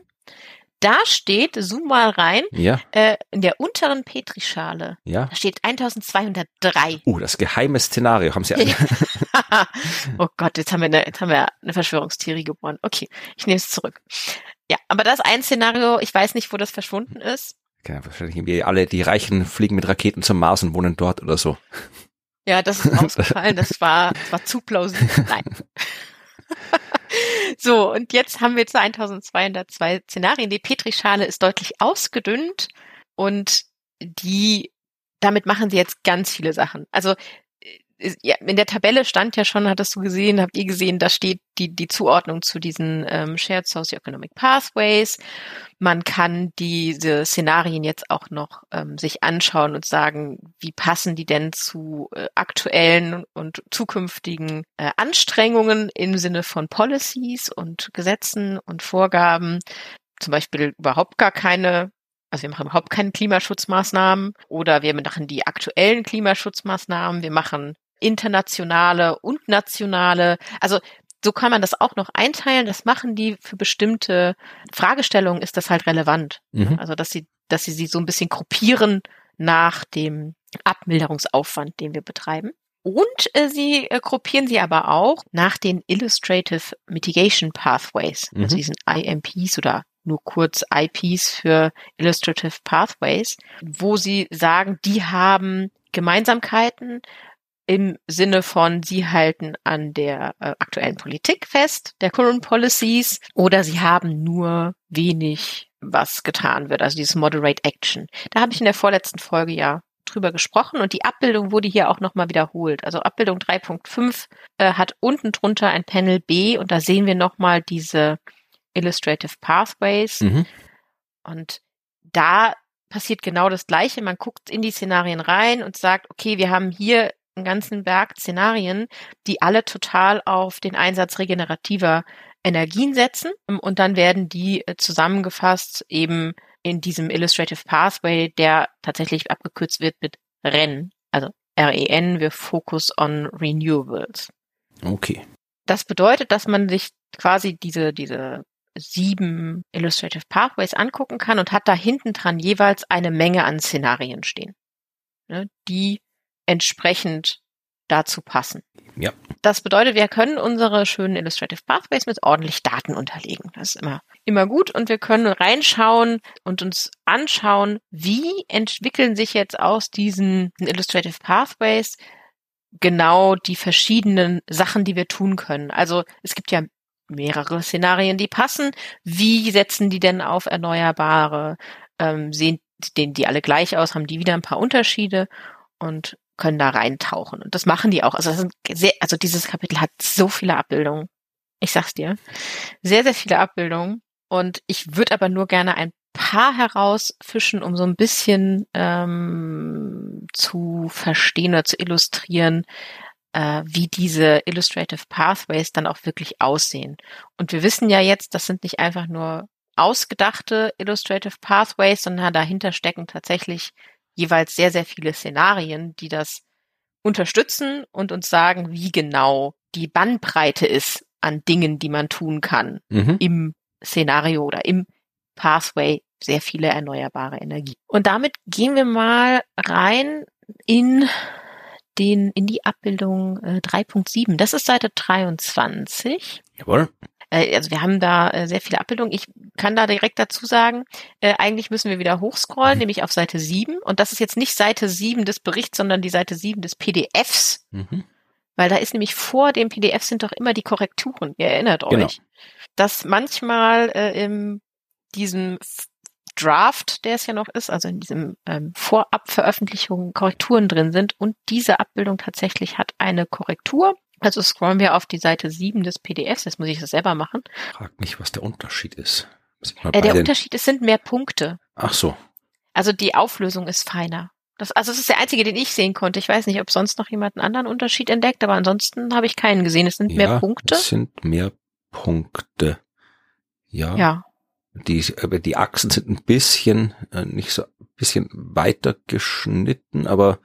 da steht, zoom mal rein, Ja, äh, in der unteren Petrischale, ja. da steht 1203. Uh, das geheime Szenario haben sie alle. oh Gott, jetzt haben wir eine, jetzt haben wir eine Verschwörungstheorie geboren. Okay, ich nehme es zurück. Ja, aber das ist ein Szenario, ich weiß nicht, wo das verschwunden ist. Ja, wahrscheinlich irgendwie alle, die Reichen fliegen mit Raketen zum Mars und wohnen dort oder so. Ja, das ist ausgefallen, das war, das war zu plausibel. Nein. so, und jetzt haben wir jetzt 1202 Szenarien. Die Petrischale ist deutlich ausgedünnt und die, damit machen sie jetzt ganz viele Sachen. Also, in der Tabelle stand ja schon, hattest du gesehen, habt ihr gesehen, da steht die, die Zuordnung zu diesen ähm, Shared Socioeconomic Pathways. Man kann diese Szenarien jetzt auch noch ähm, sich anschauen und sagen, wie passen die denn zu äh, aktuellen und zukünftigen äh, Anstrengungen im Sinne von Policies und Gesetzen und Vorgaben. Zum Beispiel überhaupt gar keine also wir machen überhaupt keine Klimaschutzmaßnahmen oder wir machen die aktuellen Klimaschutzmaßnahmen, wir machen internationale und nationale. Also so kann man das auch noch einteilen. Das machen die für bestimmte Fragestellungen ist das halt relevant. Mhm. Also dass sie, dass sie sie so ein bisschen gruppieren nach dem Abmilderungsaufwand, den wir betreiben. Und äh, sie äh, gruppieren sie aber auch nach den Illustrative Mitigation Pathways, also Mhm. diesen IMPs oder nur kurz IPs für Illustrative Pathways, wo sie sagen, die haben Gemeinsamkeiten im Sinne von, sie halten an der äh, aktuellen Politik fest, der Current Policies, oder sie haben nur wenig, was getan wird, also dieses Moderate Action. Da habe ich in der vorletzten Folge ja drüber gesprochen und die Abbildung wurde hier auch nochmal wiederholt. Also Abbildung 3.5 äh, hat unten drunter ein Panel B und da sehen wir nochmal diese Illustrative Pathways Mhm. und da passiert genau das Gleiche. Man guckt in die Szenarien rein und sagt, okay, wir haben hier ganzen Berg Szenarien, die alle total auf den Einsatz regenerativer Energien setzen. Und dann werden die äh, zusammengefasst eben in diesem Illustrative Pathway, der tatsächlich abgekürzt wird mit REN. Also REN, wir Focus on Renewables. Okay. Das bedeutet, dass man sich quasi diese, diese sieben Illustrative Pathways angucken kann und hat da hinten dran jeweils eine Menge an Szenarien stehen, ne, die entsprechend dazu passen. Ja. Das bedeutet, wir können unsere schönen Illustrative Pathways mit ordentlich Daten unterlegen. Das ist immer, immer gut und wir können reinschauen und uns anschauen, wie entwickeln sich jetzt aus diesen Illustrative Pathways genau die verschiedenen Sachen, die wir tun können. Also es gibt ja mehrere Szenarien, die passen. Wie setzen die denn auf Erneuerbare? Ähm, sehen denen die alle gleich aus? Haben die wieder ein paar Unterschiede und können da reintauchen? Und das machen die auch. Also, das sind sehr, also dieses Kapitel hat so viele Abbildungen. Ich sag's dir. Sehr, sehr viele Abbildungen. Und ich würde aber nur gerne ein paar herausfischen, um so ein bisschen ähm, zu verstehen oder zu illustrieren, äh, wie diese Illustrative Pathways dann auch wirklich aussehen. Und wir wissen ja jetzt, das sind nicht einfach nur ausgedachte Illustrative Pathways, sondern dahinter stecken tatsächlich jeweils sehr, sehr viele Szenarien, die das unterstützen und uns sagen, wie genau die Bandbreite ist an Dingen, die man tun kann Mhm. im Szenario oder im Pathway sehr viele erneuerbare Energie. Und damit gehen wir mal rein in den, in die Abbildung äh, 3.7. Das ist Seite 23. Jawohl. Äh, also wir haben da äh, sehr viele Abbildungen. Ich kann da direkt dazu sagen, äh, eigentlich müssen wir wieder hochscrollen, Mhm. nämlich auf Seite 7. Und das ist jetzt nicht Seite 7 des Berichts, sondern die Seite 7 des PDFs. Mhm. weil da ist nämlich vor dem PDF sind doch immer die Korrekturen. Ihr erinnert euch, genau. dass manchmal äh, in diesem Draft, der es ja noch ist, also in diesem ähm, Vorabveröffentlichung Korrekturen drin sind und diese Abbildung tatsächlich hat eine Korrektur. Also scrollen wir auf die Seite 7 des PDFs, jetzt muss ich das selber machen. Frag mich, was der Unterschied ist. Äh, der Unterschied, es sind mehr Punkte. Ach so. Also die Auflösung ist feiner. Das, also das ist der einzige, den ich sehen konnte. Ich weiß nicht, ob sonst noch jemand einen anderen Unterschied entdeckt, aber ansonsten habe ich keinen gesehen. Es sind ja, mehr Punkte. Es sind mehr Punkte. Ja. Ja. Die, die Achsen sind ein bisschen, äh, nicht so, ein bisschen weiter geschnitten, aber,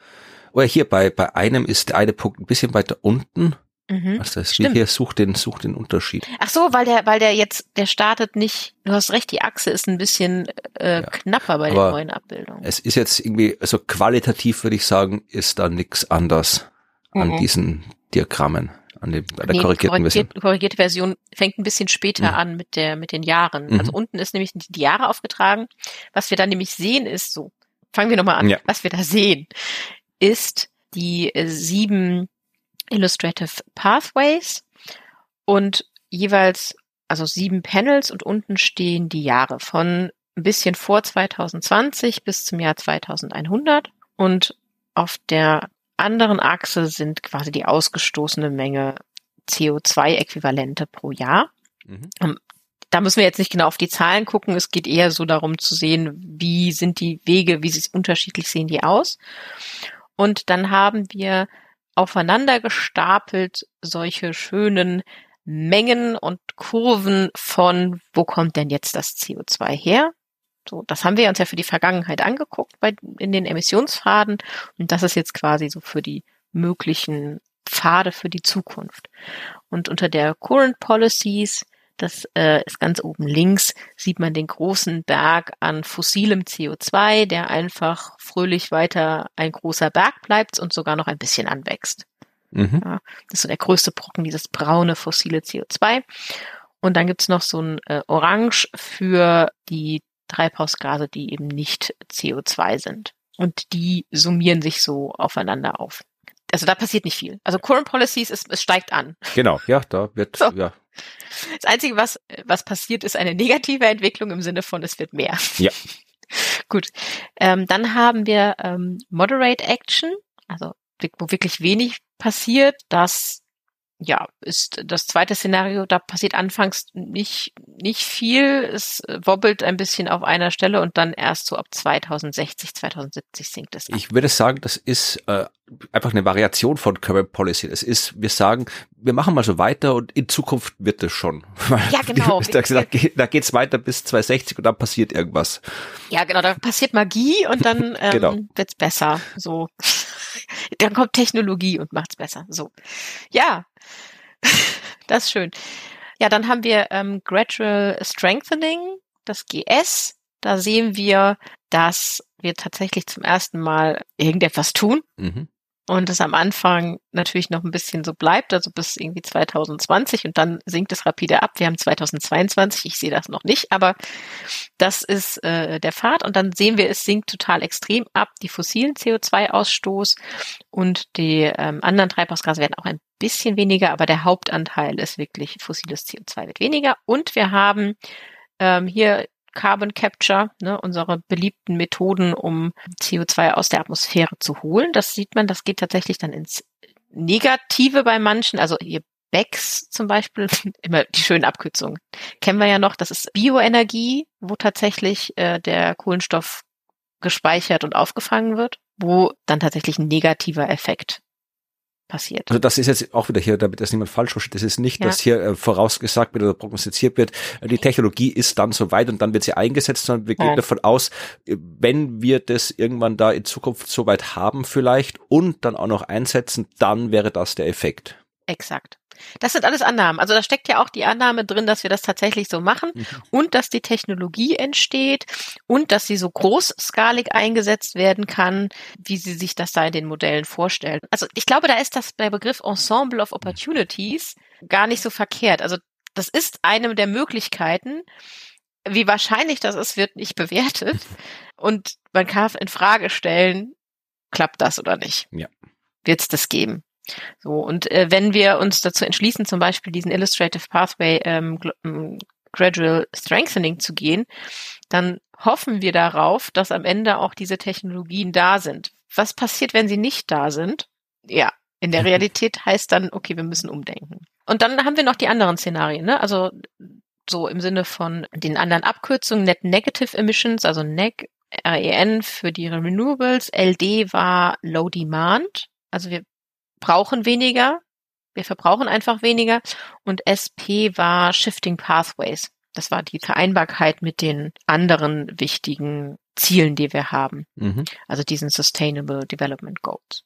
oder hier bei, bei einem ist der eine Punkt ein bisschen weiter unten Mhm. Was das Stimmt. hier sucht den, sucht den Unterschied. Ach so, weil der, weil der jetzt, der startet nicht, du hast recht, die Achse ist ein bisschen äh, ja, knapper bei der neuen Abbildung. Es ist jetzt irgendwie, also qualitativ würde ich sagen, ist da nichts anders mhm. an diesen Diagrammen. An, dem, an der nee, korrigierten Version. korrigierte Version fängt ein bisschen später mhm. an mit der, mit den Jahren. Mhm. Also unten ist nämlich die Jahre aufgetragen. Was wir dann nämlich sehen ist so, fangen wir nochmal an. Ja. Was wir da sehen, ist die äh, sieben Illustrative Pathways und jeweils also sieben Panels und unten stehen die Jahre von ein bisschen vor 2020 bis zum Jahr 2100 und auf der anderen Achse sind quasi die ausgestoßene Menge CO2-Äquivalente pro Jahr. Mhm. Ähm, da müssen wir jetzt nicht genau auf die Zahlen gucken. Es geht eher so darum zu sehen, wie sind die Wege, wie unterschiedlich sehen die aus. Und dann haben wir aufeinander gestapelt solche schönen Mengen und Kurven von, wo kommt denn jetzt das CO2 her? So, das haben wir uns ja für die Vergangenheit angeguckt bei, in den Emissionsfaden und das ist jetzt quasi so für die möglichen Pfade für die Zukunft. Und unter der Current Policies das äh, ist ganz oben links, sieht man den großen Berg an fossilem CO2, der einfach fröhlich weiter ein großer Berg bleibt und sogar noch ein bisschen anwächst. Mhm. Ja, das ist so der größte Brocken, dieses braune fossile CO2. Und dann gibt's noch so ein äh, Orange für die Treibhausgase, die eben nicht CO2 sind. Und die summieren sich so aufeinander auf. Also da passiert nicht viel. Also Current Policies, es, es steigt an. Genau, ja, da wird, so. ja, das Einzige, was, was passiert, ist eine negative Entwicklung im Sinne von, es wird mehr. Ja. Gut. Ähm, dann haben wir ähm, Moderate Action, also wo wirklich wenig passiert. Das ja, ist das zweite Szenario, da passiert anfangs nicht, nicht viel. Es wobbelt ein bisschen auf einer Stelle und dann erst so ab 2060, 2070 sinkt es. Ab. Ich würde sagen, das ist äh, einfach eine Variation von Current Policy. Das ist, wir sagen, wir machen mal so weiter und in Zukunft wird es schon. Ja, genau. da, da geht's weiter bis 2060 und dann passiert irgendwas. Ja, genau, da passiert Magie und dann ähm, genau. wird's besser. So. dann kommt Technologie und macht's besser. So. Ja, das ist schön. Ja, dann haben wir ähm, Gradual Strengthening, das GS. Da sehen wir, dass wir tatsächlich zum ersten Mal irgendetwas tun. Mhm und es am Anfang natürlich noch ein bisschen so bleibt, also bis irgendwie 2020 und dann sinkt es rapide ab. Wir haben 2022, ich sehe das noch nicht, aber das ist äh, der Pfad und dann sehen wir, es sinkt total extrem ab, die fossilen CO2-Ausstoß und die ähm, anderen Treibhausgase werden auch ein bisschen weniger, aber der Hauptanteil ist wirklich fossiles CO2 wird weniger und wir haben ähm, hier Carbon Capture, ne, unsere beliebten Methoden, um CO2 aus der Atmosphäre zu holen. Das sieht man, das geht tatsächlich dann ins Negative bei manchen. Also hier BECS zum Beispiel, immer die schönen Abkürzungen, kennen wir ja noch. Das ist Bioenergie, wo tatsächlich äh, der Kohlenstoff gespeichert und aufgefangen wird, wo dann tatsächlich ein negativer Effekt passiert. Also das ist jetzt auch wieder hier, damit das niemand falsch versteht, das ist nicht, ja. dass hier äh, vorausgesagt wird oder prognostiziert wird, äh, die Technologie ist dann soweit und dann wird sie eingesetzt, sondern wir gehen ja. davon aus, äh, wenn wir das irgendwann da in Zukunft soweit haben vielleicht und dann auch noch einsetzen, dann wäre das der Effekt. Exakt. Das sind alles Annahmen. Also da steckt ja auch die Annahme drin, dass wir das tatsächlich so machen mhm. und dass die Technologie entsteht und dass sie so großskalig eingesetzt werden kann, wie sie sich das da in den Modellen vorstellen. Also ich glaube, da ist das der Begriff Ensemble of Opportunities gar nicht so verkehrt. Also das ist eine der Möglichkeiten. Wie wahrscheinlich das ist, wird nicht bewertet. Und man kann in Frage stellen, klappt das oder nicht? Ja. Wird es das geben? So, und äh, wenn wir uns dazu entschließen, zum Beispiel diesen Illustrative Pathway ähm, ähm, Gradual Strengthening zu gehen, dann hoffen wir darauf, dass am Ende auch diese Technologien da sind. Was passiert, wenn sie nicht da sind? Ja, in der Realität heißt dann, okay, wir müssen umdenken. Und dann haben wir noch die anderen Szenarien, ne? Also so im Sinne von den anderen Abkürzungen, Net Negative Emissions, also NEG, REN für die Renewables, LD war Low Demand, also wir brauchen weniger, wir verbrauchen einfach weniger und SP war Shifting Pathways. Das war die Vereinbarkeit mit den anderen wichtigen Zielen, die wir haben. Mhm. Also diesen Sustainable Development Goals.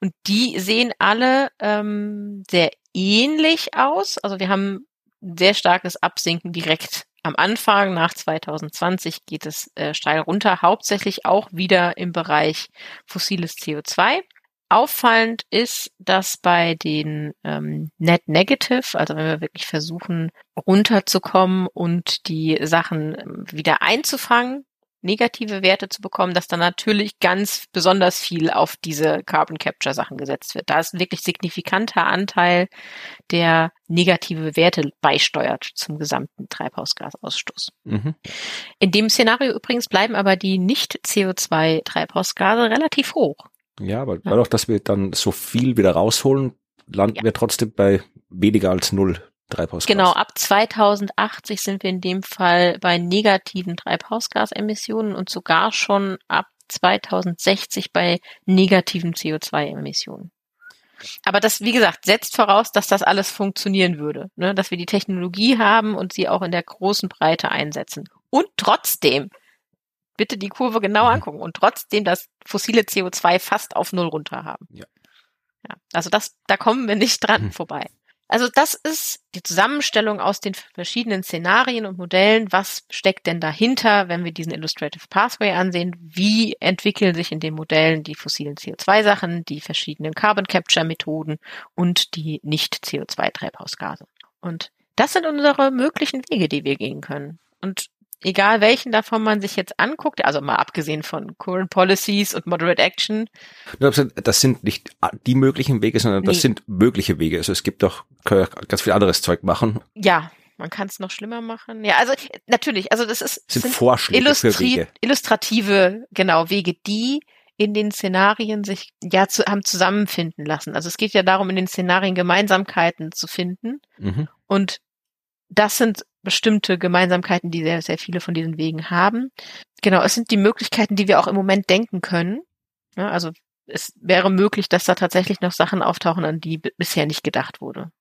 Und die sehen alle ähm, sehr ähnlich aus. Also wir haben sehr starkes Absinken direkt am Anfang. Nach 2020 geht es äh, steil runter, hauptsächlich auch wieder im Bereich fossiles CO2. Auffallend ist, dass bei den ähm, Net Negative, also wenn wir wirklich versuchen runterzukommen und die Sachen ähm, wieder einzufangen, negative Werte zu bekommen, dass dann natürlich ganz besonders viel auf diese Carbon Capture Sachen gesetzt wird. Da ist ein wirklich signifikanter Anteil, der negative Werte beisteuert zum gesamten Treibhausgasausstoß. Mhm. In dem Szenario übrigens bleiben aber die nicht CO2 Treibhausgase relativ hoch. Ja, aber dadurch, dass wir dann so viel wieder rausholen, landen ja. wir trotzdem bei weniger als null Treibhausgas. Genau, ab 2080 sind wir in dem Fall bei negativen Treibhausgasemissionen und sogar schon ab 2060 bei negativen CO2-Emissionen. Aber das, wie gesagt, setzt voraus, dass das alles funktionieren würde, ne? dass wir die Technologie haben und sie auch in der großen Breite einsetzen. Und trotzdem bitte die Kurve genau mhm. angucken und trotzdem das fossile CO2 fast auf Null runter haben. Ja. ja also das, da kommen wir nicht dran mhm. vorbei. Also das ist die Zusammenstellung aus den verschiedenen Szenarien und Modellen. Was steckt denn dahinter, wenn wir diesen Illustrative Pathway ansehen? Wie entwickeln sich in den Modellen die fossilen CO2-Sachen, die verschiedenen Carbon Capture Methoden und die nicht CO2-Treibhausgase? Und das sind unsere möglichen Wege, die wir gehen können. Und egal welchen davon man sich jetzt anguckt, also mal abgesehen von Current Policies und Moderate Action. Das sind nicht die möglichen Wege, sondern das nee. sind mögliche Wege. Also es gibt doch ganz viel anderes Zeug machen. Ja, man kann es noch schlimmer machen. Ja, also natürlich, also das ist sind, sind Vorschläge für Wege. illustrative, genau, Wege, die in den Szenarien sich ja zu, haben zusammenfinden lassen. Also es geht ja darum, in den Szenarien Gemeinsamkeiten zu finden. Mhm. Und das sind bestimmte Gemeinsamkeiten, die sehr, sehr viele von diesen Wegen haben. Genau, es sind die Möglichkeiten, die wir auch im Moment denken können. Ja, also es wäre möglich, dass da tatsächlich noch Sachen auftauchen, an die bisher nicht gedacht wurde.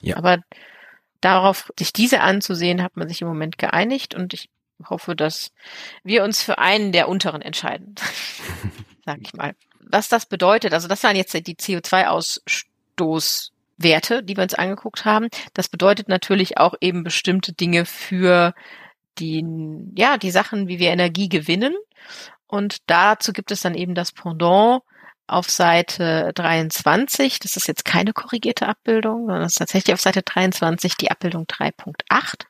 Ja. Aber darauf, sich diese anzusehen, hat man sich im Moment geeinigt und ich hoffe, dass wir uns für einen der unteren entscheiden. Sag ich mal. Was das bedeutet, also das waren jetzt die CO2-Ausstoß Werte, die wir uns angeguckt haben. Das bedeutet natürlich auch eben bestimmte Dinge für die, ja, die Sachen, wie wir Energie gewinnen. Und dazu gibt es dann eben das Pendant auf Seite 23. Das ist jetzt keine korrigierte Abbildung, sondern das ist tatsächlich auf Seite 23 die Abbildung 3.8,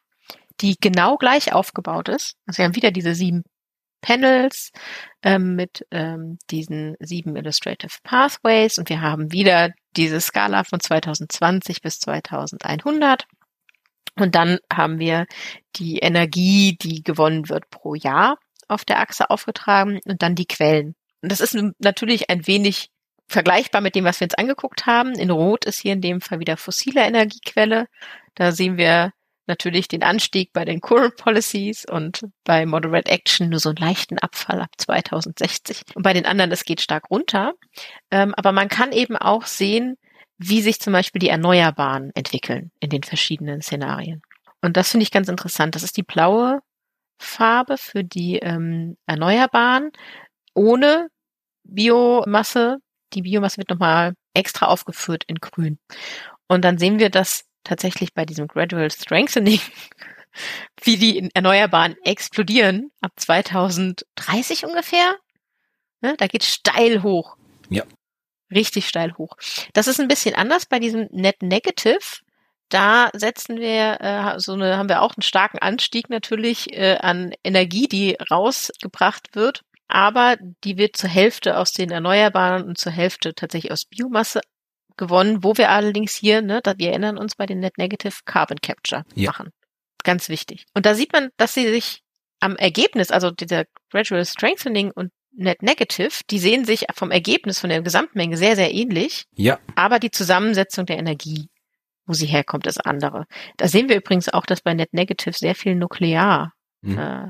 die genau gleich aufgebaut ist. Also wir haben wieder diese sieben Panels ähm, mit ähm, diesen sieben Illustrative Pathways und wir haben wieder diese Skala von 2020 bis 2100. Und dann haben wir die Energie, die gewonnen wird pro Jahr auf der Achse aufgetragen und dann die Quellen. Und das ist natürlich ein wenig vergleichbar mit dem, was wir uns angeguckt haben. In Rot ist hier in dem Fall wieder fossile Energiequelle. Da sehen wir natürlich den Anstieg bei den Current Policies und bei Moderate Action nur so einen leichten Abfall ab 2060. Und bei den anderen, es geht stark runter. Ähm, aber man kann eben auch sehen, wie sich zum Beispiel die Erneuerbaren entwickeln in den verschiedenen Szenarien. Und das finde ich ganz interessant. Das ist die blaue Farbe für die ähm, Erneuerbaren ohne Biomasse. Die Biomasse wird nochmal extra aufgeführt in grün. Und dann sehen wir, dass tatsächlich bei diesem Gradual Strengthening, wie die Erneuerbaren explodieren ab 2030 ungefähr. Ne, da geht steil hoch. Ja. Richtig steil hoch. Das ist ein bisschen anders bei diesem Net Negative. Da setzen wir äh, so eine, haben wir auch einen starken Anstieg natürlich äh, an Energie, die rausgebracht wird. Aber die wird zur Hälfte aus den Erneuerbaren und zur Hälfte tatsächlich aus Biomasse gewonnen, wo wir allerdings hier, ne, da wir erinnern uns bei den Net Negative Carbon Capture Ja. machen. Ganz wichtig. Und da sieht man, dass sie sich am Ergebnis, also dieser Gradual Strengthening und Net Negative, die sehen sich vom Ergebnis von der Gesamtmenge sehr, sehr ähnlich, Ja, aber die Zusammensetzung der Energie, wo sie herkommt, ist andere. Da sehen wir übrigens auch, dass bei Net Negative sehr viel nuklear Mhm. äh,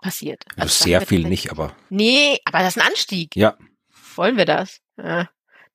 passiert. also da sehr viel nicht, aber Nee, aber das ist ein Anstieg. ja. Wollen wir das? Äh,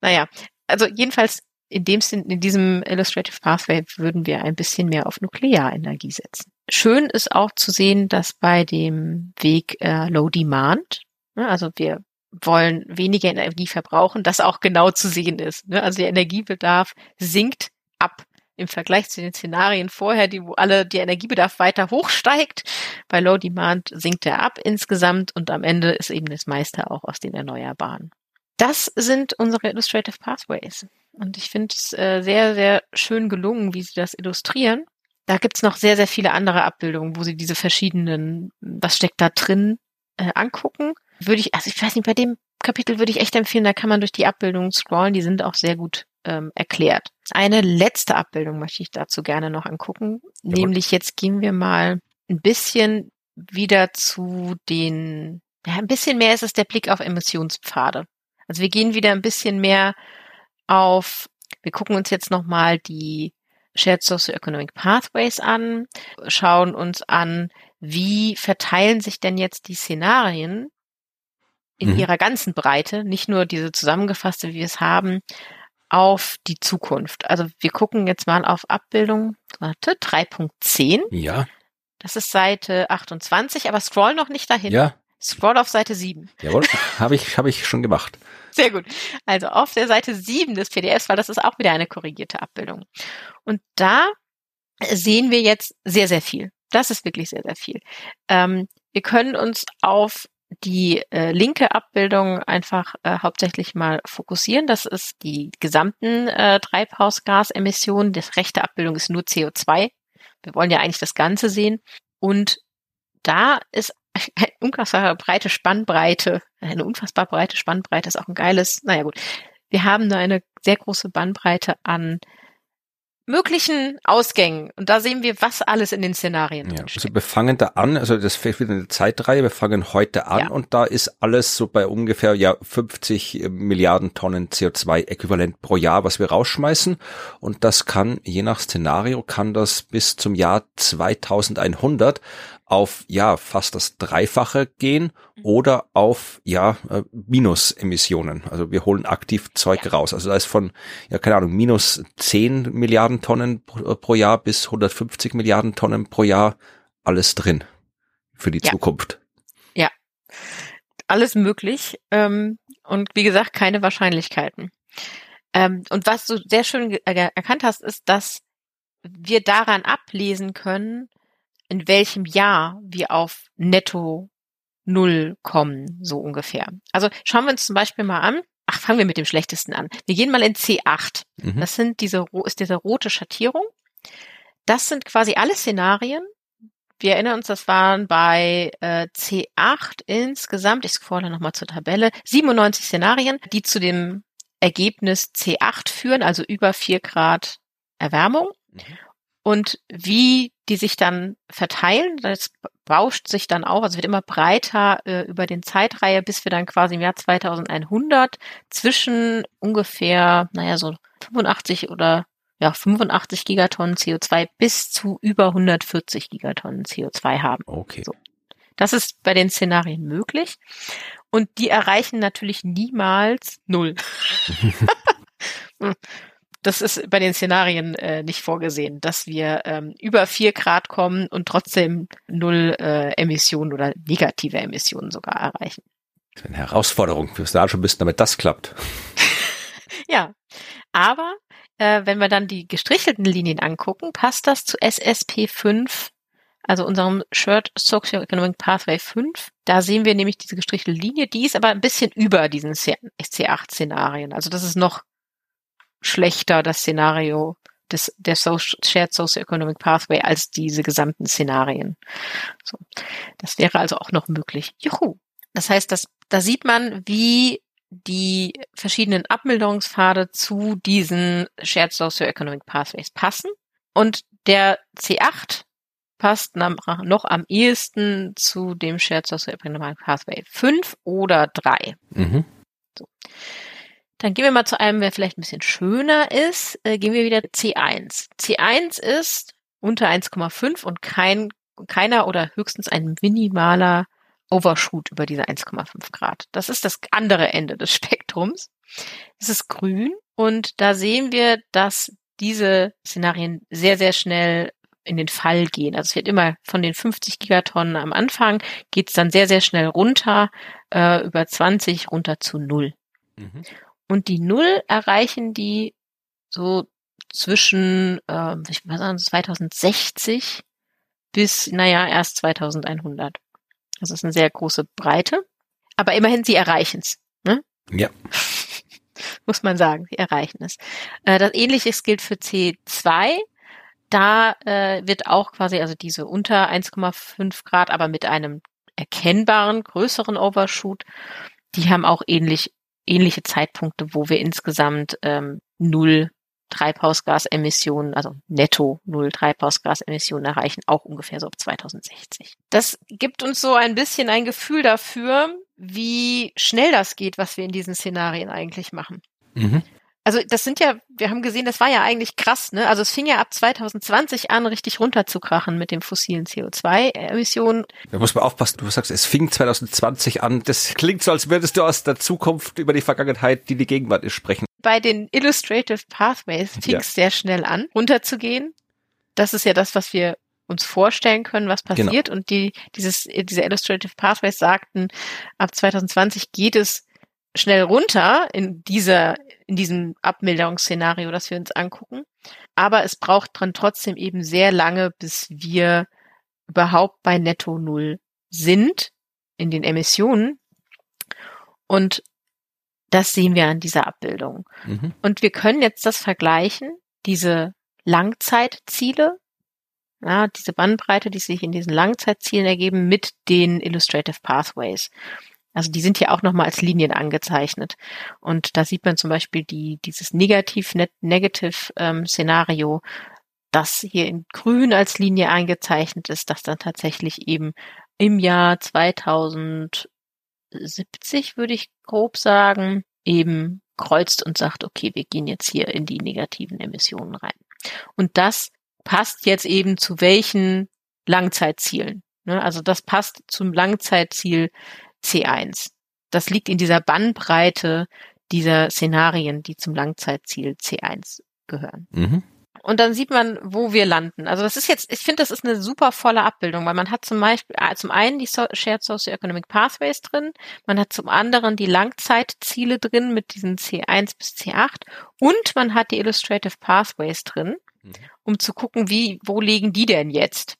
naja, also jedenfalls in dem Sinn, in diesem Illustrative Pathway würden wir ein bisschen mehr auf Nuklearenergie setzen. Schön ist auch zu sehen, dass bei dem Weg äh, Low Demand, ne, also wir wollen weniger Energie verbrauchen, das auch genau zu sehen ist. Ne? Also der Energiebedarf sinkt ab im Vergleich zu den Szenarien vorher, die wo alle der Energiebedarf weiter hochsteigt. Bei Low Demand sinkt er ab insgesamt und am Ende ist eben das meiste auch aus den Erneuerbaren. Das sind unsere Illustrative Pathways. Und ich finde es äh, sehr, sehr schön gelungen, wie sie das illustrieren. Da gibt's noch sehr, sehr viele andere Abbildungen, wo sie diese verschiedenen, was steckt da drin, äh, angucken. Würde ich, also ich weiß nicht, bei dem Kapitel würde ich echt empfehlen, da kann man durch die Abbildungen scrollen, die sind auch sehr gut ähm, erklärt. Eine letzte Abbildung möchte ich dazu gerne noch angucken. Jawohl. Nämlich jetzt gehen wir mal ein bisschen wieder zu den, ja, ein bisschen mehr ist es der Blick auf Emissionspfade. Also wir gehen wieder ein bisschen mehr auf, wir gucken uns jetzt nochmal die Shared Socioeconomic Pathways an, schauen uns an, wie verteilen sich denn jetzt die Szenarien in Mhm. ihrer ganzen Breite, nicht nur diese zusammengefasste, wie wir es haben, auf die Zukunft. Also wir gucken jetzt mal auf Abbildung warte, 3.10. Ja, Das ist Seite 28, aber scroll noch nicht dahin. ja, Scroll auf Seite 7. jawohl, habe ich, habe ich schon gemacht. Sehr gut. Also auf der Seite 7 des PDFs, weil das ist auch wieder eine korrigierte Abbildung. Und da sehen wir jetzt sehr, sehr viel. Das ist wirklich sehr, sehr viel. Ähm, wir können uns auf die äh, linke Abbildung einfach äh, hauptsächlich mal fokussieren. Das ist die gesamten äh, Treibhausgasemissionen. Das rechte Abbildung ist nur CO2. Wir wollen ja eigentlich das Ganze sehen. Und da ist eine unfassbar breite Spannbreite, eine unfassbar breite Spannbreite ist auch ein geiles, naja gut. Wir haben da eine sehr große Bandbreite an möglichen Ausgängen. Und da sehen wir, was alles in den Szenarien Ja, also wir fangen da an, also das fällt wieder eine Zeitreihe, wir fangen heute an Ja. und da ist alles so bei ungefähr ja 50 Milliarden Tonnen CO2-Äquivalent pro Jahr, was wir rausschmeißen und das kann, je nach Szenario, kann das bis zum Jahr 2100 auf ja fast das Dreifache gehen oder auf ja äh, Minusemissionen. Also wir holen aktiv Zeug raus. Also da ist von ja keine Ahnung minus 10 Milliarden Tonnen pro, pro Jahr bis 150 Milliarden Tonnen pro Jahr alles drin für die Ja. Zukunft. Alles möglich. Ähm, und wie gesagt, keine Wahrscheinlichkeiten. Ähm, und was du sehr schön äh, erkannt hast, ist, dass wir daran ablesen können, in welchem Jahr wir auf Netto Null kommen, so ungefähr. Also schauen wir uns zum Beispiel mal an. Ach, fangen wir mit dem schlechtesten an. Wir gehen mal in C8. Mhm. Das sind diese, ist diese rote Schattierung. Das sind quasi alle Szenarien. Wir erinnern uns, das waren bei äh, C8 insgesamt, ich scrolle nochmal zur Tabelle, 97 Szenarien, die zu dem Ergebnis C8 führen, also über 4 Grad Erwärmung. Mhm. Und wie die sich dann verteilen, das bauscht sich dann auf, also wird immer breiter äh, über den Zeitreihe, bis wir dann quasi im Jahr 2100 zwischen ungefähr, naja, so 85 oder ja, 85 Gigatonnen CO2 bis zu über 140 Gigatonnen CO2 haben. Okay. So. Das ist bei den Szenarien möglich. Und die erreichen natürlich niemals null. das ist bei den Szenarien äh, nicht vorgesehen, dass wir ähm, über vier Grad kommen und trotzdem null äh, Emissionen oder negative Emissionen sogar erreichen. Das ist eine Herausforderung für da schon bist, damit das klappt. Ja, aber äh, wenn wir dann die gestrichelten Linien angucken, passt das zu SSP 5, also unserem Shared Socioeconomic Pathway 5. Da sehen wir nämlich diese gestrichelte Linie, die ist aber ein bisschen über diesen C8-Szenarien. Also das ist noch schlechter, das Szenario des, der so Shared Socioeconomic Pathway als diese gesamten Szenarien. So. Das wäre also auch noch möglich. Juhu. Das heißt, dass, da sieht man, wie die verschiedenen Abmilderungspfade zu diesen Shared Socioeconomic Pathways passen. Und der C8 passt noch am ehesten zu dem Shared Socioeconomic Pathway 5 oder 3. Mhm. So. Dann gehen wir mal zu einem, der vielleicht ein bisschen schöner ist. Äh, gehen wir wieder C1. C1 ist unter 1,5 und kein, keiner oder höchstens ein minimaler Overshoot über diese 1,5 Grad. Das ist das andere Ende des Spektrums. Es ist grün und da sehen wir, dass diese Szenarien sehr, sehr schnell in den Fall gehen. Also es wird immer von den 50 Gigatonnen am Anfang, geht es dann sehr, sehr schnell runter, äh, über 20 runter zu null. Mhm. Und die Null erreichen die so zwischen, äh, ich mal sagen, 2060 bis, naja, erst 2100. Das ist eine sehr große Breite. Aber immerhin, sie erreichen es. Ne? Ja. Muss man sagen, sie erreichen es. Äh, das Ähnliches gilt für C2. Da äh, wird auch quasi, also diese unter 1,5 Grad, aber mit einem erkennbaren, größeren Overshoot, die haben auch ähnlich, ähnliche Zeitpunkte, wo wir insgesamt ähm, null Treibhausgasemissionen, also netto null Treibhausgasemissionen erreichen, auch ungefähr so ab 2060. Das gibt uns so ein bisschen ein Gefühl dafür, wie schnell das geht, was wir in diesen Szenarien eigentlich machen. Mhm. Also das sind ja, wir haben gesehen, das war ja eigentlich krass, ne? Also es fing ja ab 2020 an, richtig runterzukrachen mit den fossilen CO2-Emissionen. Da muss man aufpassen, du sagst, es fing 2020 an. Das klingt so, als würdest du aus der Zukunft über die Vergangenheit, die die Gegenwart ist, sprechen. Bei den Illustrative Pathways fing es ja. sehr schnell an, runterzugehen. Das ist ja das, was wir uns vorstellen können, was genau. passiert. Genau. Und die, dieses, diese Illustrative Pathways sagten, ab 2020 geht es schnell runter in dieser, in diesem Abmilderungsszenario, das wir uns angucken. Aber es braucht dann trotzdem eben sehr lange, bis wir überhaupt bei Netto Null sind in den Emissionen. Und das sehen wir an dieser Abbildung. Mhm. Und wir können jetzt das vergleichen, diese Langzeitziele, ja, diese Bandbreite, die sich in diesen Langzeitzielen ergeben, mit den Illustrative Pathways. Also die sind hier auch nochmal als Linien angezeichnet. Und da sieht man zum Beispiel die, dieses Negativ-Negative-Szenario, ähm, das hier in grün als Linie eingezeichnet ist, das dann tatsächlich eben im Jahr 2070, würde ich grob sagen, eben kreuzt und sagt, okay, wir gehen jetzt hier in die negativen Emissionen rein. Und das passt jetzt eben zu welchen Langzeitzielen. Ne? Also das passt zum Langzeitziel C1. Das liegt in dieser Bandbreite dieser Szenarien, die zum Langzeitziel C1 gehören. Mhm. Und dann sieht man, wo wir landen. Also das ist jetzt, ich finde, das ist eine super volle Abbildung, weil man hat zum Beispiel äh, zum einen die so Shared Socioeconomic Pathways drin, man hat zum anderen die Langzeitziele drin mit diesen C1 bis C8 und man hat die Illustrative Pathways drin, mhm. um zu gucken, wie, wo liegen die denn jetzt?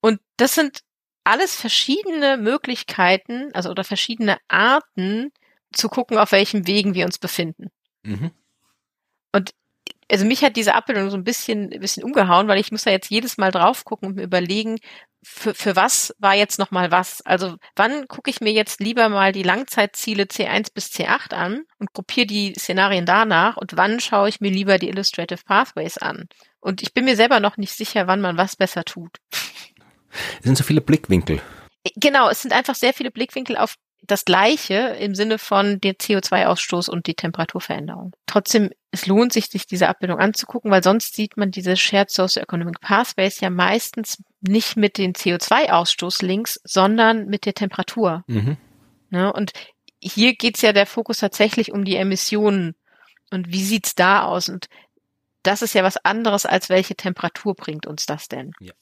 Und das sind alles verschiedene Möglichkeiten, also oder verschiedene Arten zu gucken, auf welchen Wegen wir uns befinden. Mhm. Und also mich hat diese Abbildung so ein bisschen, ein bisschen umgehauen, weil ich muss da jetzt jedes Mal drauf gucken und mir überlegen, für, für was war jetzt nochmal was? Also wann gucke ich mir jetzt lieber mal die Langzeitziele C1 bis C8 an und gruppiere die Szenarien danach und wann schaue ich mir lieber die Illustrative Pathways an? Und ich bin mir selber noch nicht sicher, wann man was besser tut. Es sind so viele Blickwinkel. Genau, es sind einfach sehr viele Blickwinkel auf das Gleiche im Sinne von der CO2-Ausstoß und die Temperaturveränderung. Trotzdem, es lohnt sich, sich diese Abbildung anzugucken, weil sonst sieht man diese Shared Socioeconomic Pathways ja meistens nicht mit den CO2-Ausstoß links, sondern mit der Temperatur. Mhm. Ja, ne, und hier geht's ja der Fokus tatsächlich um die Emissionen. Und wie sieht's da aus? Und das ist ja was anderes, als welche Temperatur bringt uns das denn? Ja.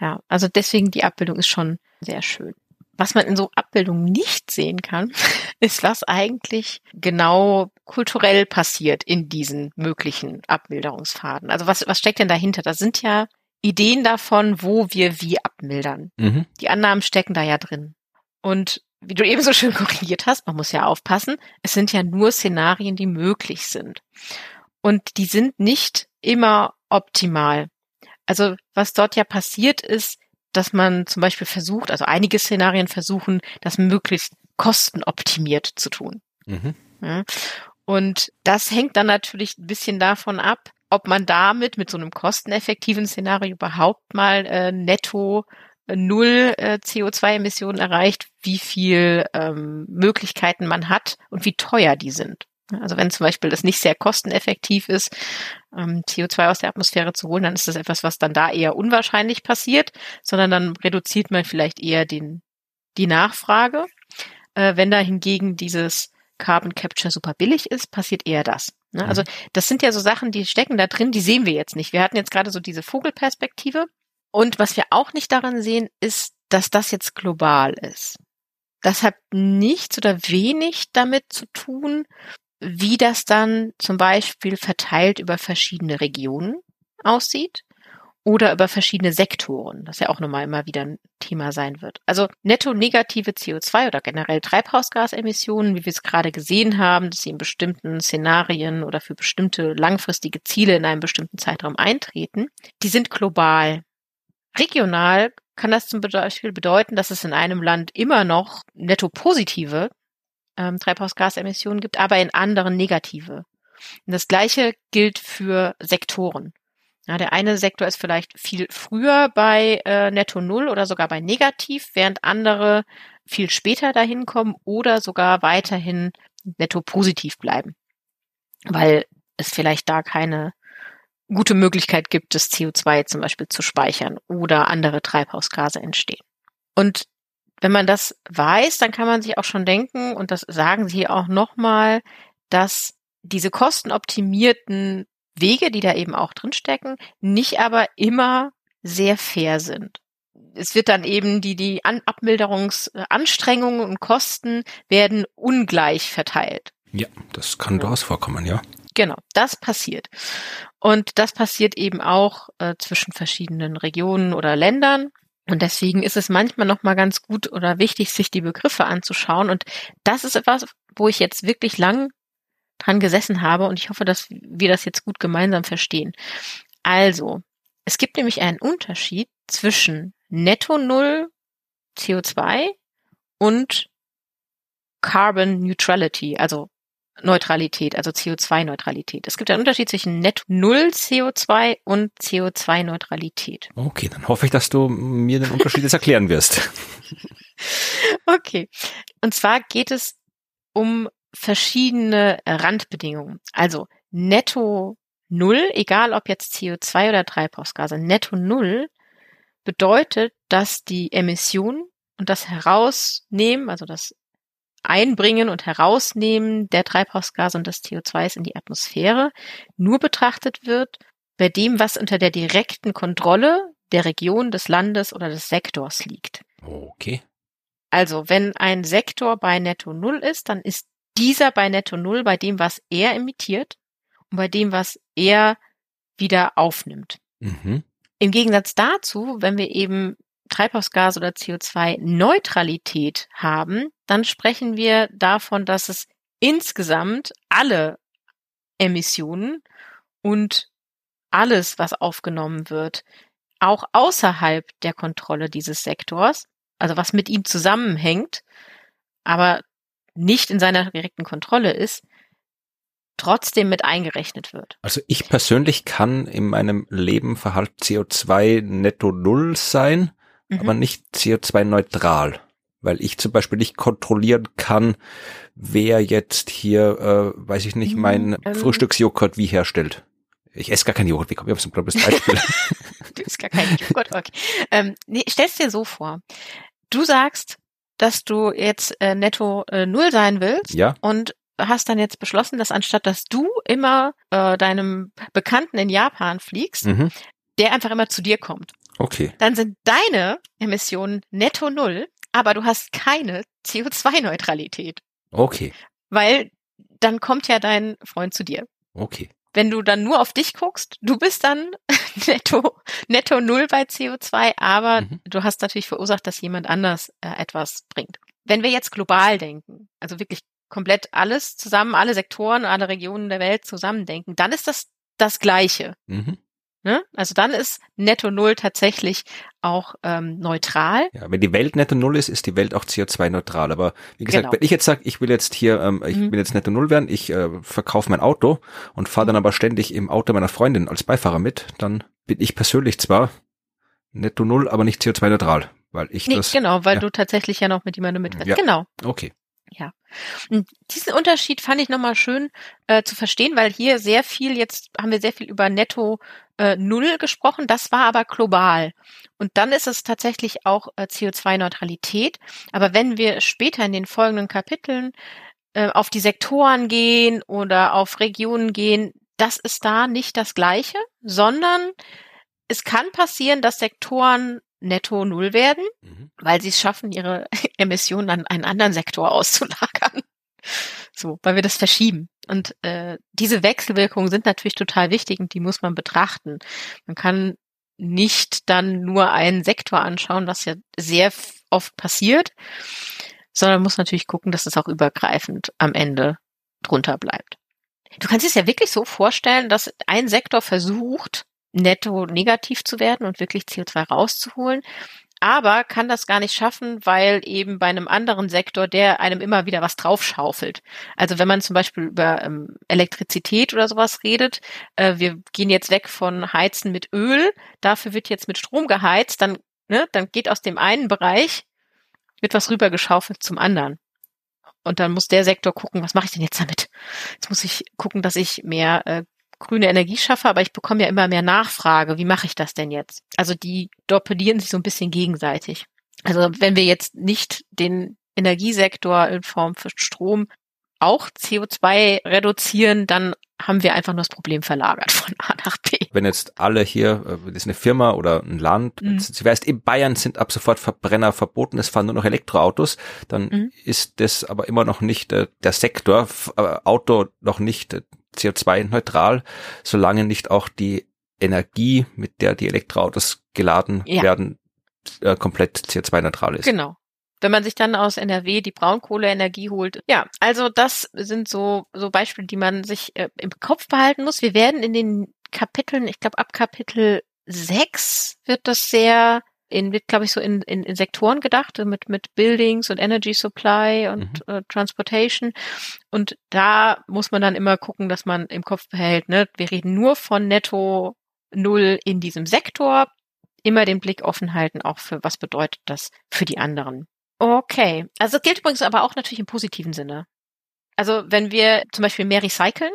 Ja, also deswegen die Abbildung ist schon sehr schön. Was man in so Abbildungen nicht sehen kann, ist, was eigentlich genau kulturell passiert in diesen möglichen Abmilderungsfaden. Also was, was steckt denn dahinter? Da sind ja Ideen davon, wo wir wie abmildern. Mhm. Die Annahmen stecken da ja drin. Und wie du eben so schön korrigiert hast, man muss ja aufpassen, es sind ja nur Szenarien, die möglich sind. Und die sind nicht immer optimal. Also was dort ja passiert ist, dass man zum Beispiel versucht, also einige Szenarien versuchen, das möglichst kostenoptimiert zu tun. Mhm. Ja. Und das hängt dann natürlich ein bisschen davon ab, ob man damit mit so einem kosteneffektiven Szenario überhaupt mal äh, netto äh, null äh, CO2-Emissionen erreicht, wie viel ähm, Möglichkeiten man hat und wie teuer die sind. Also wenn zum Beispiel das nicht sehr kosteneffektiv ist, ähm, CO2 aus der Atmosphäre zu holen, dann ist das etwas, was dann da eher unwahrscheinlich passiert, sondern dann reduziert man vielleicht eher den, die Nachfrage. Äh, wenn da hingegen dieses Carbon Capture super billig ist, passiert eher das. Ne? Also das sind ja so Sachen, die stecken da drin, die sehen wir jetzt nicht. Wir hatten jetzt gerade so diese Vogelperspektive. Und was wir auch nicht daran sehen, ist, dass das jetzt global ist. Das hat nichts oder wenig damit zu tun, wie das dann zum Beispiel verteilt über verschiedene Regionen aussieht oder über verschiedene Sektoren, das ja auch nochmal immer wieder ein Thema sein wird. Also netto negative CO2 oder generell Treibhausgasemissionen, wie wir es gerade gesehen haben, dass sie in bestimmten Szenarien oder für bestimmte langfristige Ziele in einem bestimmten Zeitraum eintreten, die sind global. Regional kann das zum Beispiel bedeuten, dass es in einem Land immer noch netto positive ähm, Treibhausgasemissionen gibt, aber in anderen negative. Und das Gleiche gilt für Sektoren. Ja, der eine Sektor ist vielleicht viel früher bei äh, Netto Null oder sogar bei Negativ, während andere viel später dahin kommen oder sogar weiterhin netto positiv bleiben, weil es vielleicht da keine gute Möglichkeit gibt, das CO2 zum Beispiel zu speichern oder andere Treibhausgase entstehen. Und wenn man das weiß, dann kann man sich auch schon denken, und das sagen Sie auch nochmal, dass diese kostenoptimierten Wege, die da eben auch drinstecken, nicht aber immer sehr fair sind. Es wird dann eben die, die An Abmilderungsanstrengungen und Kosten werden ungleich verteilt. Ja, das kann durchaus vorkommen, ja. Genau, das passiert. Und das passiert eben auch äh, zwischen verschiedenen Regionen oder Ländern. Und deswegen ist es manchmal nochmal ganz gut oder wichtig, sich die Begriffe anzuschauen. Und das ist etwas, wo ich jetzt wirklich lang dran gesessen habe und ich hoffe, dass wir das jetzt gut gemeinsam verstehen. Also, es gibt nämlich einen Unterschied zwischen Netto Null CO2 und Carbon Neutrality, also Neutralität, also CO2-Neutralität. Es gibt einen Unterschied zwischen Netto Null CO2 und CO2-Neutralität. Okay, dann hoffe ich, dass du mir den Unterschied jetzt erklären wirst. okay. Und zwar geht es um verschiedene Randbedingungen. Also netto Null, egal ob jetzt CO2 oder Treibhausgase, netto Null bedeutet, dass die Emissionen und das Herausnehmen, also das Einbringen und Herausnehmen der Treibhausgase und des CO2s in die Atmosphäre nur betrachtet wird bei dem, was unter der direkten Kontrolle der Region, des Landes oder des Sektors liegt. Okay. Also, wenn ein Sektor bei Netto Null ist, dann ist dieser bei Netto Null bei dem, was er emittiert und bei dem, was er wieder aufnimmt. Mhm. Im Gegensatz dazu, wenn wir eben Treibhausgas oder CO2-Neutralität haben, dann sprechen wir davon, dass es insgesamt alle Emissionen und alles, was aufgenommen wird, auch außerhalb der Kontrolle dieses Sektors, also was mit ihm zusammenhängt, aber nicht in seiner direkten Kontrolle ist, trotzdem mit eingerechnet wird. Also ich persönlich kann in meinem Leben Verhalt CO2 netto null sein, mhm. aber nicht CO2 neutral, weil ich zum Beispiel nicht kontrollieren kann, wer jetzt hier, äh, weiß ich nicht, mein ähm, Frühstücksjoghurt wie herstellt. Ich esse gar keinen Joghurt, wie komme ich auf so ein blödes Beispiel? du isst gar keinen Joghurt, okay. Ähm, nee, stell's dir so vor. Du sagst, dass du jetzt äh, netto äh, null sein willst ja. und hast dann jetzt beschlossen, dass anstatt dass du immer äh, deinem Bekannten in Japan fliegst, mhm. der einfach immer zu dir kommt. Okay. Dann sind deine Emissionen netto null, aber du hast keine CO2-Neutralität. Okay. Weil dann kommt ja dein Freund zu dir. Okay. Wenn du dann nur auf dich guckst, du bist dann netto, netto null bei CO2, aber mhm. du hast natürlich verursacht, dass jemand anders äh, etwas bringt. Wenn wir jetzt global denken, also wirklich komplett alles zusammen, alle Sektoren, alle Regionen der Welt zusammen denken, dann ist das das Gleiche. Mhm. Ne? Also dann ist Netto Null tatsächlich auch ähm, neutral. Ja, wenn die Welt Netto Null ist, ist die Welt auch CO2-neutral. Aber wie gesagt, Genau. wenn ich jetzt sage, ich will jetzt hier, ähm, ich Mhm. will jetzt Netto Null werden, ich äh, verkaufe mein Auto und fahre dann aber ständig im Auto meiner Freundin als Beifahrer mit, dann bin ich persönlich zwar Netto Null, aber nicht CO2-neutral, weil ich Nee, das. genau, weil ja. du tatsächlich ja noch mit jemandem mitfährst. Ja. Genau. Okay. Und diesen Unterschied fand ich nochmal schön äh, zu verstehen, weil hier sehr viel, jetzt haben wir sehr viel über Netto äh, Null gesprochen, das war aber global. Und dann ist es tatsächlich auch äh, CO2-Neutralität. Aber wenn wir später in den folgenden Kapiteln äh, auf die Sektoren gehen oder auf Regionen gehen, das ist da nicht das Gleiche, sondern es kann passieren, dass Sektoren netto Null werden Mhm. weil sie es schaffen, ihre Emissionen an einen anderen Sektor auszulagern. So, weil wir das verschieben. Und äh, diese Wechselwirkungen sind natürlich total wichtig und die muss man betrachten. Man kann nicht dann nur einen Sektor anschauen, was ja sehr oft passiert, sondern muss natürlich gucken, dass es auch übergreifend am Ende drunter bleibt. Du kannst es ja wirklich so vorstellen, dass ein Sektor versucht, netto negativ zu werden und wirklich CO2 rauszuholen, aber kann das gar nicht schaffen, weil eben bei einem anderen Sektor, der einem immer wieder was draufschaufelt. Also wenn man zum Beispiel über ähm, Elektrizität oder sowas redet, äh, wir gehen jetzt weg von Heizen mit Öl, dafür wird jetzt mit Strom geheizt, dann, ne, dann geht aus dem einen Bereich, wird was rübergeschaufelt zum anderen. Und dann muss der Sektor gucken, was mache ich denn jetzt damit? Jetzt muss ich gucken, dass ich mehr äh, grüne Energie schaffe, aber ich bekomme ja immer mehr Nachfrage. Wie mache ich das denn jetzt? Also die doppelieren sich so ein bisschen gegenseitig. Also wenn wir jetzt nicht den Energiesektor in Form für Strom auch CO2 reduzieren, dann haben wir einfach nur das Problem verlagert von A nach B. Wenn jetzt alle hier, äh, das ist eine Firma oder ein Land, Mhm. du weißt, in Bayern sind ab sofort Verbrenner verboten, es fahren nur noch Elektroautos, dann Mhm. ist das aber immer noch nicht äh, der Sektor, äh, Auto noch nicht äh, CO2-neutral, solange nicht auch die Energie, mit der die Elektroautos geladen Ja. werden, äh, komplett CO2-neutral ist. Genau. Wenn man sich dann aus NRW die Braunkohleenergie holt. Ja, also das sind so, so Beispiele, die man sich äh, im Kopf behalten muss. Wir werden in den Kapiteln, ich glaube ab Kapitel 6 wird das sehr in, wird, glaube ich, so in, in, in Sektoren gedacht, so mit, mit Buildings und Energy Supply und äh, Transportation. Und da muss man dann immer gucken, dass man im Kopf behält, ne, wir reden nur von Netto Null in diesem Sektor. Immer den Blick offen halten, auch für was bedeutet das für die anderen. Okay. Also das gilt übrigens aber auch natürlich im positiven Sinne. Also wenn wir zum Beispiel mehr recyceln,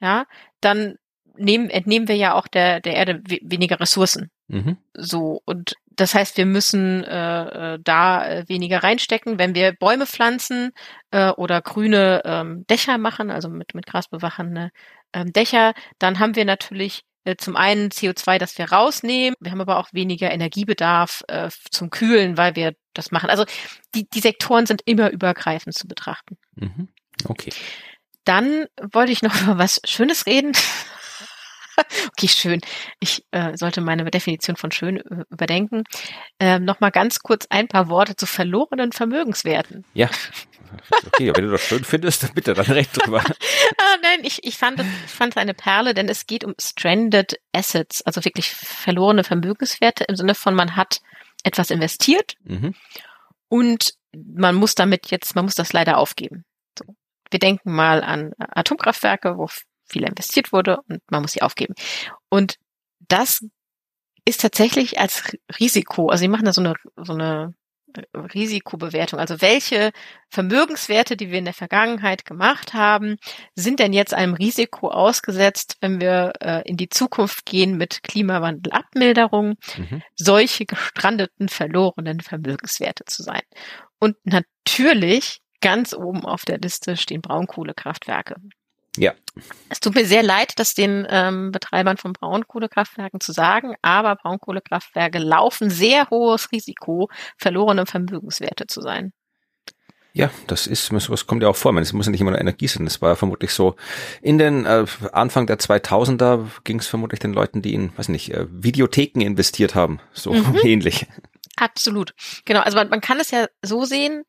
ja, dann nehmen, entnehmen wir ja auch der, der Erde we weniger Ressourcen. Mhm. So, und das heißt, wir müssen äh, äh, da äh, weniger reinstecken. Wenn wir Bäume pflanzen äh, oder grüne ähm, Dächer machen, also mit, mit Gras bewachene ähm, Dächer, dann haben wir natürlich äh, zum einen CO2, das wir rausnehmen. Wir haben aber auch weniger Energiebedarf äh, zum Kühlen, weil wir das machen. Also die, die Sektoren sind immer übergreifend zu betrachten. Mhm. Okay. Dann wollte ich noch über was Schönes reden. Okay, schön. Ich äh, sollte meine Definition von schön äh, überdenken. Ähm, noch mal ganz kurz ein paar Worte zu verlorenen Vermögenswerten. Ja. Okay, wenn du das schön findest, dann bitte, dann recht drüber. ah, nein, ich, ich fand es ich fand eine Perle, denn es geht um stranded assets, also wirklich verlorene Vermögenswerte im Sinne von man hat etwas investiert Mhm. und man muss damit jetzt, man muss das leider aufgeben. So. Wir denken mal an Atomkraftwerke, wo viel investiert wurde und man muss sie aufgeben. Und das ist tatsächlich als Risiko, also sie machen da so eine, so eine Risikobewertung. Also welche Vermögenswerte, die wir in der Vergangenheit gemacht haben, sind denn jetzt einem Risiko ausgesetzt, wenn wir äh, in die Zukunft gehen mit Klimawandelabmilderung, Mhm. solche gestrandeten, verlorenen Vermögenswerte zu sein. Und natürlich ganz oben auf der Liste stehen Braunkohlekraftwerke. Ja. Es tut mir sehr leid, das den ähm, Betreibern von Braunkohlekraftwerken zu sagen, aber Braunkohlekraftwerke laufen sehr hohes Risiko, verlorene Vermögenswerte zu sein. Ja, das ist, sowas kommt ja auch vor. Es muss ja nicht immer nur Energie sein. Das war ja vermutlich so. In den äh, Anfang der 2000er ging es vermutlich den Leuten, die in, weiß nicht, äh, Videotheken investiert haben. So Mhm. ähnlich. Absolut. Genau. Also man, man kann es ja so sehen,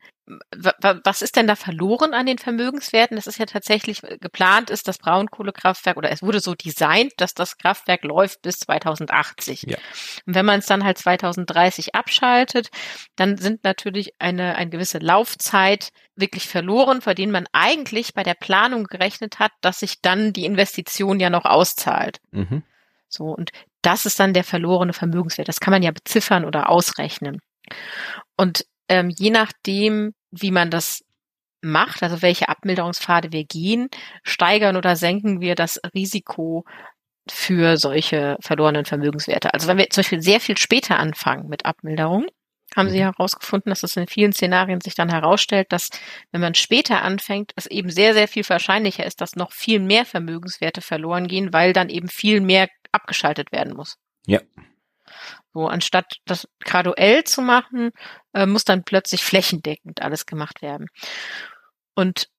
was ist denn da verloren an den Vermögenswerten? Das ist ja tatsächlich äh, geplant ist, das Braunkohlekraftwerk oder es wurde so designt, dass das Kraftwerk läuft bis 2080. Ja. Und wenn man es dann halt 2030 abschaltet, dann sind natürlich eine, eine gewisse Laufzeit wirklich verloren, vor denen man eigentlich bei der Planung gerechnet hat, dass sich dann die Investition ja noch auszahlt. Mhm. So, und das ist dann der verlorene Vermögenswert. Das kann man ja beziffern oder ausrechnen. Und ähm, je nachdem, wie man das macht, also welche Abmilderungspfade wir gehen, steigern oder senken wir das Risiko für solche verlorenen Vermögenswerte. Also wenn wir zum Beispiel sehr viel später anfangen mit Abmilderung, haben sie mhm. herausgefunden, dass es in vielen Szenarien sich dann herausstellt, dass wenn man später anfängt, es eben sehr, sehr viel wahrscheinlicher ist, dass noch viel mehr Vermögenswerte verloren gehen, weil dann eben viel mehr abgeschaltet werden muss. Ja. So, anstatt das graduell zu machen, äh, muss dann plötzlich flächendeckend alles gemacht werden. Und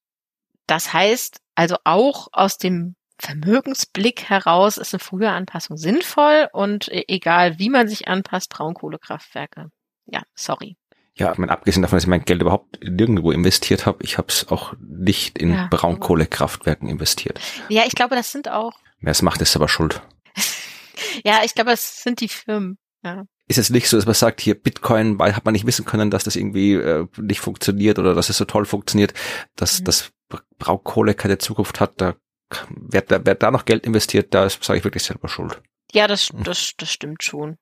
das heißt also auch aus dem Vermögensblick heraus ist eine frühe Anpassung sinnvoll und e-, egal wie man sich anpasst, Braunkohlekraftwerke. Ja, sorry. Ja, ich meine, abgesehen davon, dass ich mein Geld überhaupt nirgendwo investiert habe, ich habe es auch nicht in ja, Braunkohlekraftwerken investiert. Ja, ich glaube, das sind auch. Wer es macht, ist aber schuld. ja, ich glaube, es sind die Firmen. Ja. Ist jetzt nicht so, dass man sagt, hier Bitcoin, weil hat man nicht wissen können, dass das irgendwie äh, nicht funktioniert oder dass es so toll funktioniert, dass mhm. das Braunkohle keine Zukunft hat. Da wer, wer da noch Geld investiert, da sage ich wirklich selber schuld. Ja, das, mhm. das, das stimmt schon.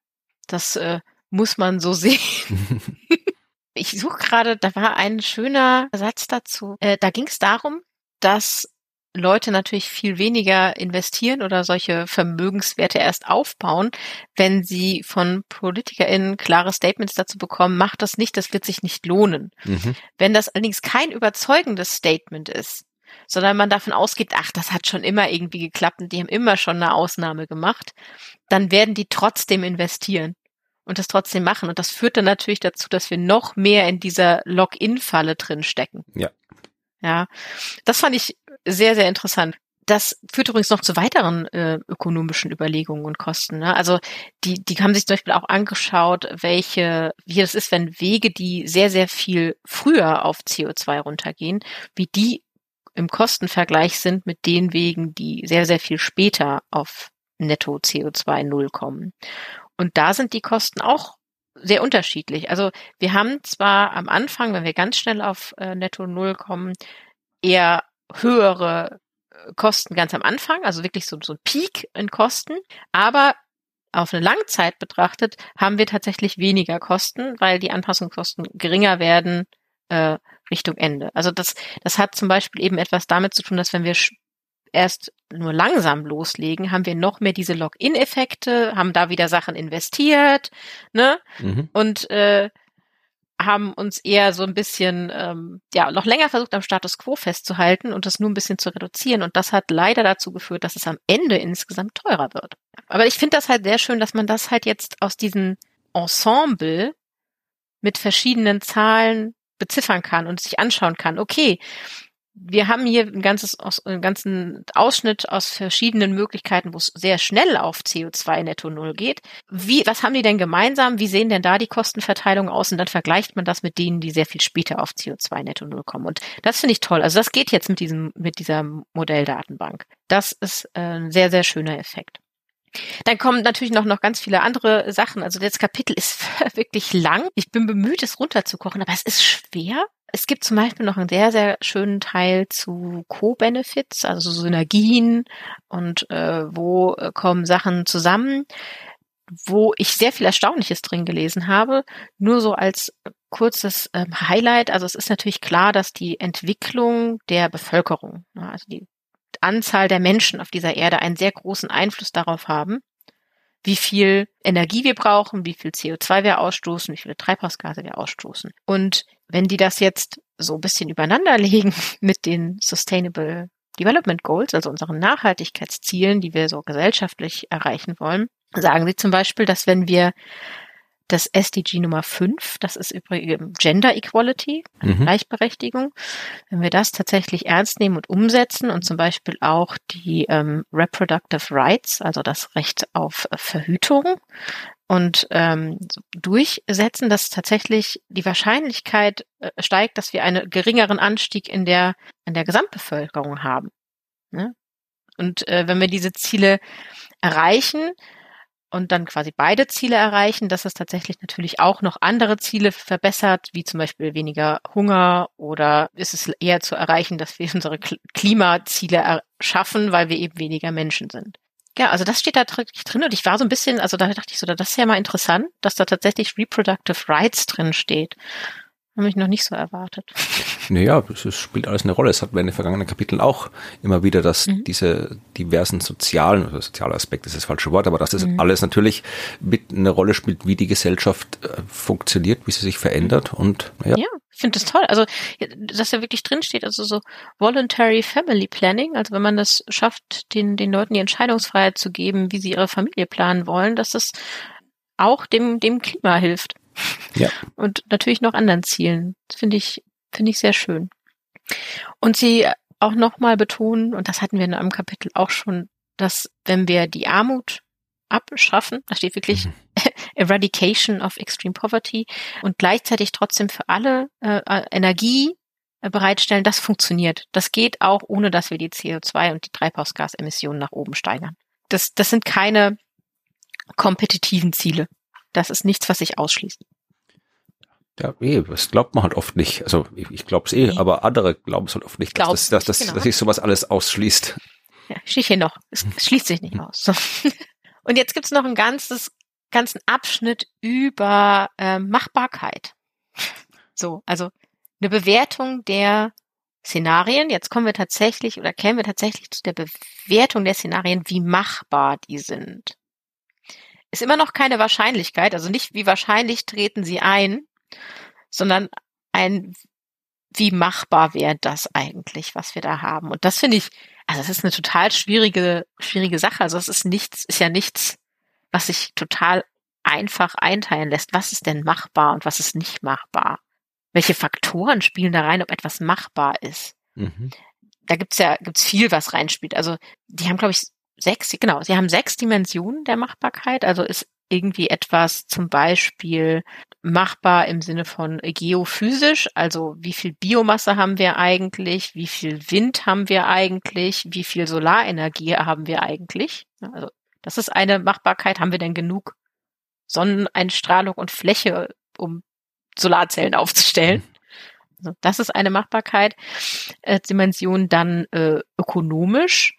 Das äh, muss man so sehen. ich suche gerade, da war ein schöner Satz dazu. Äh, da ging es darum, dass Leute natürlich viel weniger investieren oder solche Vermögenswerte erst aufbauen, wenn sie von PolitikerInnen klare Statements dazu bekommen, macht das nicht, das wird sich nicht lohnen. Mhm. Wenn das allerdings kein überzeugendes Statement ist, sondern man davon ausgeht, ach, das hat schon immer irgendwie geklappt und die haben immer schon eine Ausnahme gemacht, dann werden die trotzdem investieren und das trotzdem machen. Und das führt dann natürlich dazu, dass wir noch mehr in dieser Login-Falle drin stecken. Ja. Ja, das fand ich sehr, sehr interessant. Das führt übrigens noch zu weiteren äh, ökonomischen Überlegungen und Kosten. Ne? Also die, die haben sich zum Beispiel auch angeschaut, welche, wie das ist, wenn Wege, die sehr, sehr viel früher auf CO2 runtergehen, wie die im Kostenvergleich sind mit den Wegen, die sehr, sehr viel später auf Netto CO2 Null kommen. Und da sind die Kosten auch sehr unterschiedlich. Also wir haben zwar am Anfang, wenn wir ganz schnell auf äh, Netto Null kommen, eher höhere äh, Kosten ganz am Anfang, also wirklich so, so ein Peak in Kosten, aber auf eine Langzeit betrachtet haben wir tatsächlich weniger Kosten, weil die Anpassungskosten geringer werden äh, Richtung Ende. Also das, das hat zum Beispiel eben etwas damit zu tun, dass wenn wir erst nur langsam loslegen, haben wir noch mehr diese Login-Effekte, haben da wieder Sachen investiert, ne? Mhm. Und äh, haben uns eher so ein bisschen, ähm, ja, noch länger versucht, am Status quo festzuhalten und das nur ein bisschen zu reduzieren. Und das hat leider dazu geführt, dass es am Ende insgesamt teurer wird. Aber ich finde das halt sehr schön, dass man das halt jetzt aus diesem Ensemble mit verschiedenen Zahlen beziffern kann und sich anschauen kann. Okay, wir haben hier ein ganzes, einen ganzen Ausschnitt aus verschiedenen Möglichkeiten, wo es sehr schnell auf CO2 netto null geht. Wie, was haben die denn gemeinsam? Wie sehen denn da die Kostenverteilungen aus? Und dann vergleicht man das mit denen, die sehr viel später auf CO2 netto null kommen. Und das finde ich toll. Also das geht jetzt mit diesem, mit dieser Modelldatenbank. Das ist äh, ein sehr, sehr schöner Effekt. Dann kommen natürlich noch, noch ganz viele andere Sachen. Also das Kapitel ist wirklich lang. Ich bin bemüht, es runterzukochen, aber es ist schwer. Es gibt zum Beispiel noch einen sehr, sehr schönen Teil zu Co-Benefits, also Synergien und äh, wo äh, kommen Sachen zusammen, wo ich sehr viel Erstaunliches drin gelesen habe. Nur so als kurzes ähm, Highlight. Also es ist natürlich klar, dass die Entwicklung der Bevölkerung, also die Anzahl der Menschen auf dieser Erde einen sehr großen Einfluss darauf haben, wie viel Energie wir brauchen, wie viel CO2 wir ausstoßen, wie viele Treibhausgase wir ausstoßen. Und wenn die das jetzt so ein bisschen übereinander legen mit den Sustainable Development Goals, also unseren Nachhaltigkeitszielen, die wir so gesellschaftlich erreichen wollen, sagen sie zum Beispiel, dass wenn wir das SDG Nummer 5, das ist übrigens Gender Equality, mhm. Gleichberechtigung. Wenn wir das tatsächlich ernst nehmen und umsetzen und zum Beispiel auch die ähm, Reproductive Rights, also das Recht auf Verhütung, und ähm, durchsetzen, dass tatsächlich die Wahrscheinlichkeit äh, steigt, dass wir einen geringeren Anstieg in der in der Gesamtbevölkerung haben. Ne? Und äh, wenn wir diese Ziele erreichen, und dann quasi beide Ziele erreichen, dass es tatsächlich natürlich auch noch andere Ziele verbessert, wie zum Beispiel weniger Hunger oder ist es eher zu erreichen, dass wir unsere Klimaziele schaffen, weil wir eben weniger Menschen sind. Ja, also das steht da drin und ich war so ein bisschen, also da dachte ich so, das ist ja mal interessant, dass da tatsächlich Reproductive Rights drin steht. Habe ich noch nicht so erwartet. Naja, es spielt alles eine Rolle. Es hat wir in den vergangenen Kapiteln auch immer wieder, dass mhm. diese diversen sozialen, oder soziale Aspekte ist das falsche Wort, aber dass das mhm. alles natürlich mit eine Rolle spielt, wie die Gesellschaft äh, funktioniert, wie sie sich verändert und ja. Ja, ich finde das toll. Also, dass da wirklich drin steht, also so Voluntary Family Planning, also wenn man das schafft, den, den Leuten die Entscheidungsfreiheit zu geben, wie sie ihre Familie planen wollen, dass das auch dem, dem Klima hilft. Ja. Und natürlich noch anderen Zielen. Das finde ich, finde ich sehr schön. Und sie auch nochmal betonen, und das hatten wir in einem Kapitel auch schon, dass wenn wir die Armut abschaffen, da steht wirklich mhm. Eradication of Extreme Poverty und gleichzeitig trotzdem für alle äh, Energie äh, bereitstellen, das funktioniert. Das geht auch, ohne dass wir die CO2 und die Treibhausgasemissionen nach oben steigern. Das, das sind keine kompetitiven Ziele. Das ist nichts, was sich ausschließt. Ja, eh, das glaubt man halt oft nicht. Also ich, ich glaube es eh, nee. aber andere glauben es halt oft nicht, dass, das, dass, dass, genau. dass sich sowas alles ausschließt. Ja, steht hier noch. Es schließt sich nicht aus. So. Und jetzt gibt's noch ein ganzes, ganzen Abschnitt über äh, Machbarkeit. So, also eine Bewertung der Szenarien. Jetzt kommen wir tatsächlich oder kämen wir tatsächlich zu der Bewertung der Szenarien, wie machbar die sind ist immer noch keine Wahrscheinlichkeit, also nicht wie wahrscheinlich treten sie ein, sondern ein, wie machbar wäre das eigentlich, was wir da haben. Und das finde ich, also das ist eine total schwierige, schwierige Sache. Also es ist nichts, ist ja nichts, was sich total einfach einteilen lässt. Was ist denn machbar und was ist nicht machbar? Welche Faktoren spielen da rein, ob etwas machbar ist? Mhm. Da gibt's ja gibt's viel, was reinspielt. Also die haben, glaube ich, sechs, genau, sie haben sechs Dimensionen der Machbarkeit. Also ist irgendwie etwas zum Beispiel machbar im Sinne von geophysisch, also wie viel Biomasse haben wir eigentlich, wie viel Wind haben wir eigentlich, wie viel Solarenergie haben wir eigentlich. Also das ist eine Machbarkeit. Haben wir denn genug Sonneneinstrahlung und Fläche, um Solarzellen aufzustellen? Also das ist eine Machbarkeit. Äh, Dimension dann äh, ökonomisch.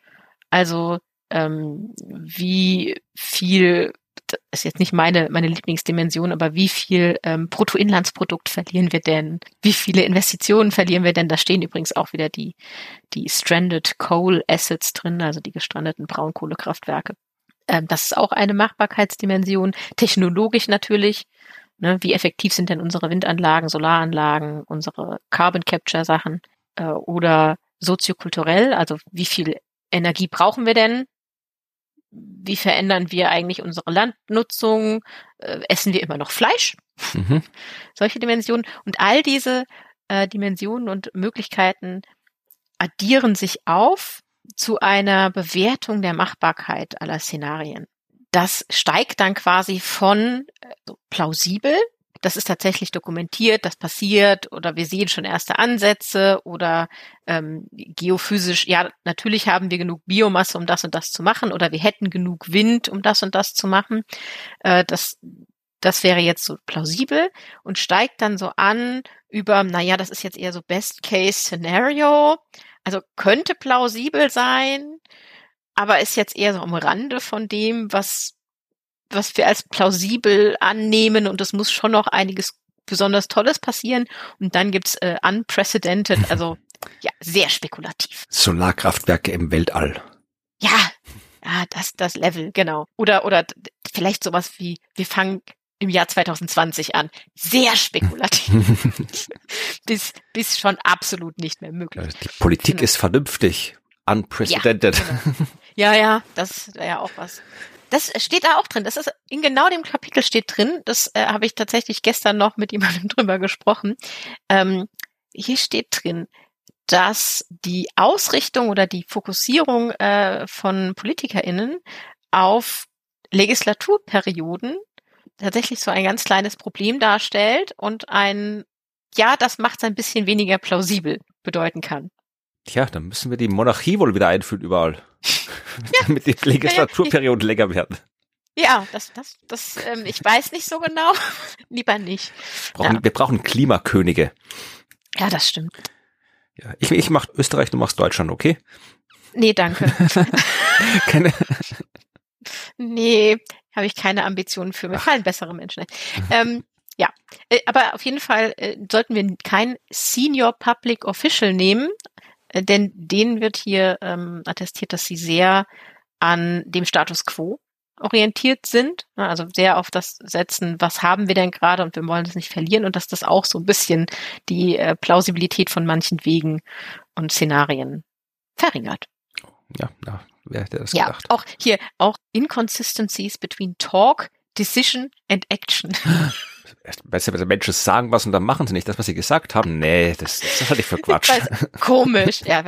Also ähm, wie viel, das ist jetzt nicht meine, meine Lieblingsdimension, aber wie viel ähm, Bruttoinlandsprodukt verlieren wir denn? Wie viele Investitionen verlieren wir denn? Da stehen übrigens auch wieder die, die Stranded Coal Assets drin, also die gestrandeten Braunkohlekraftwerke. Ähm, das ist auch eine Machbarkeitsdimension. Technologisch natürlich. Ne, wie effektiv sind denn unsere Windanlagen, Solaranlagen, unsere Carbon Capture Sachen? Äh, oder soziokulturell, also wie viel Energie brauchen wir denn? Wie verändern wir eigentlich unsere Landnutzung? Äh, essen wir immer noch Fleisch? Mhm. Solche Dimensionen. Und all diese äh, Dimensionen und Möglichkeiten addieren sich auf zu einer Bewertung der Machbarkeit aller Szenarien. Das steigt dann quasi von äh, plausibel das ist tatsächlich dokumentiert, das passiert oder wir sehen schon erste Ansätze oder ähm, geophysisch, ja, natürlich haben wir genug Biomasse, um das und das zu machen oder wir hätten genug Wind, um das und das zu machen. Äh, das, das wäre jetzt so plausibel und steigt dann so an über, naja, das ist jetzt eher so Best-Case-Scenario. Also könnte plausibel sein, aber ist jetzt eher so am Rande von dem, was was wir als plausibel annehmen und es muss schon noch einiges besonders Tolles passieren. Und dann gibt's äh, unprecedented, also ja, sehr spekulativ. Solarkraftwerke im Weltall. Ja, ja, das, das Level, genau. Oder, oder vielleicht sowas wie, wir fangen im Jahr 2020 an. Sehr spekulativ. bis, bis schon absolut nicht mehr möglich. Die Politik genau. ist vernünftig. Unprecedented. Ja, genau. ja, ja, das wäre ja auch was. Das steht da auch drin. Das ist in genau dem Kapitel steht drin. Das äh, habe ich tatsächlich gestern noch mit jemandem drüber gesprochen. Ähm, hier steht drin, dass die Ausrichtung oder die Fokussierung äh, von PolitikerInnen auf Legislaturperioden tatsächlich so ein ganz kleines Problem darstellt und ein, ja, das macht es ein bisschen weniger plausibel bedeuten kann. Tja, dann müssen wir die Monarchie wohl wieder einführen überall. Ja. Damit die ja. länger werden. Ja, das, das, das, ähm, ich weiß nicht so genau. Lieber nicht. Brauchen, ja. Wir brauchen Klimakönige. Ja, das stimmt. Ja, ich, ich mach Österreich, du machst Deutschland, okay? Nee, danke. keine. Nee, habe ich keine Ambitionen für. Mir fallen bessere Menschen Ähm, ja, äh, aber auf jeden Fall äh, sollten wir kein Senior Public Official nehmen, denn denen wird hier ähm, attestiert, dass sie sehr an dem Status quo orientiert sind, ne, also sehr auf das setzen, was haben wir denn gerade und wir wollen es nicht verlieren und dass das auch so ein bisschen die äh, Plausibilität von manchen Wegen und Szenarien verringert. Ja, ja wer hätte das ja, gedacht? auch hier, auch Inconsistencies between Talk, Decision and Action. Weißt du, Menschen sagen was und dann machen sie nicht das, was sie gesagt haben. Nee, das, das halte ich für Quatsch. Komisch, ja,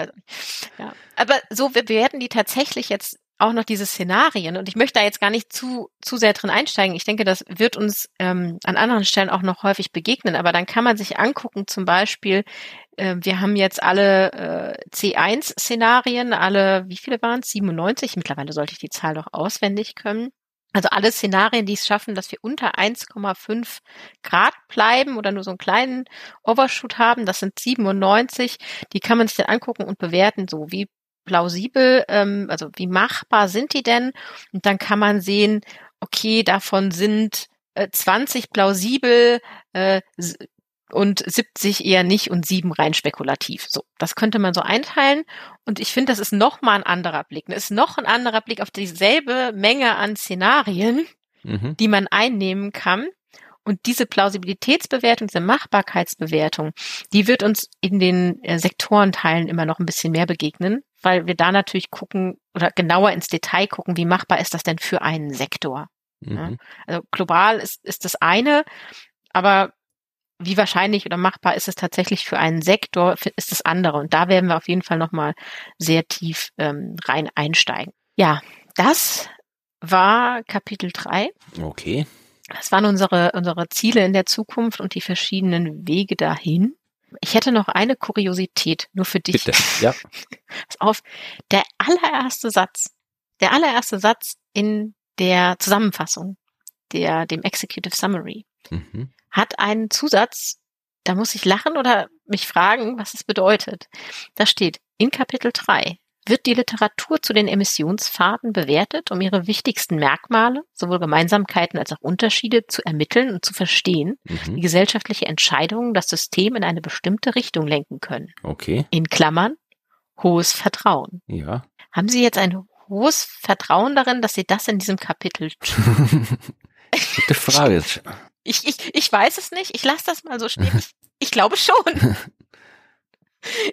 ja. Aber so, wir werden die tatsächlich jetzt auch noch diese Szenarien und ich möchte da jetzt gar nicht zu, zu sehr drin einsteigen. Ich denke, das wird uns ähm, an anderen Stellen auch noch häufig begegnen, aber dann kann man sich angucken, zum Beispiel, äh, wir haben jetzt alle äh, C1-Szenarien, alle, wie viele waren es? 97, mittlerweile sollte ich die Zahl doch auswendig können. Also alle Szenarien, die es schaffen, dass wir unter 1,5 Grad bleiben oder nur so einen kleinen Overshoot haben, das sind 97. Die kann man sich dann angucken und bewerten, so wie plausibel, ähm, also wie machbar sind die denn? Und dann kann man sehen, okay, davon sind äh, 20 plausibel äh, und 70 eher nicht und sieben rein spekulativ. So, das könnte man so einteilen. Und ich finde, das ist noch mal ein anderer Blick. Das ist noch ein anderer Blick auf dieselbe Menge an Szenarien, mhm. die man einnehmen kann. Und diese Plausibilitätsbewertung, diese Machbarkeitsbewertung, die wird uns in den äh, Sektorenteilen immer noch ein bisschen mehr begegnen, weil wir da natürlich gucken oder genauer ins Detail gucken, wie machbar ist das denn für einen Sektor. Mhm. Ja? Also global ist, ist das eine, aber wie wahrscheinlich oder machbar ist es tatsächlich für einen Sektor, ist das andere. Und da werden wir auf jeden Fall nochmal sehr tief ähm, rein einsteigen. Ja, das war Kapitel 3. Okay. Das waren unsere, unsere Ziele in der Zukunft und die verschiedenen Wege dahin. Ich hätte noch eine Kuriosität, nur für dich. Bitte, ja. Pass auf, der allererste Satz, der allererste Satz in der Zusammenfassung, der, dem Executive Summary, mhm. Hat einen Zusatz, da muss ich lachen oder mich fragen, was es bedeutet. Da steht, in Kapitel 3 wird die Literatur zu den Emissionsfahrten bewertet, um ihre wichtigsten Merkmale, sowohl Gemeinsamkeiten als auch Unterschiede zu ermitteln und zu verstehen, mhm. die gesellschaftliche Entscheidungen das System in eine bestimmte Richtung lenken können. Okay. In Klammern hohes Vertrauen. Ja. Haben Sie jetzt ein hohes Vertrauen darin, dass Sie das in diesem Kapitel tun? Gute Frage. Ich, ich, ich weiß es nicht. Ich lasse das mal so stehen. Ich, ich glaube schon.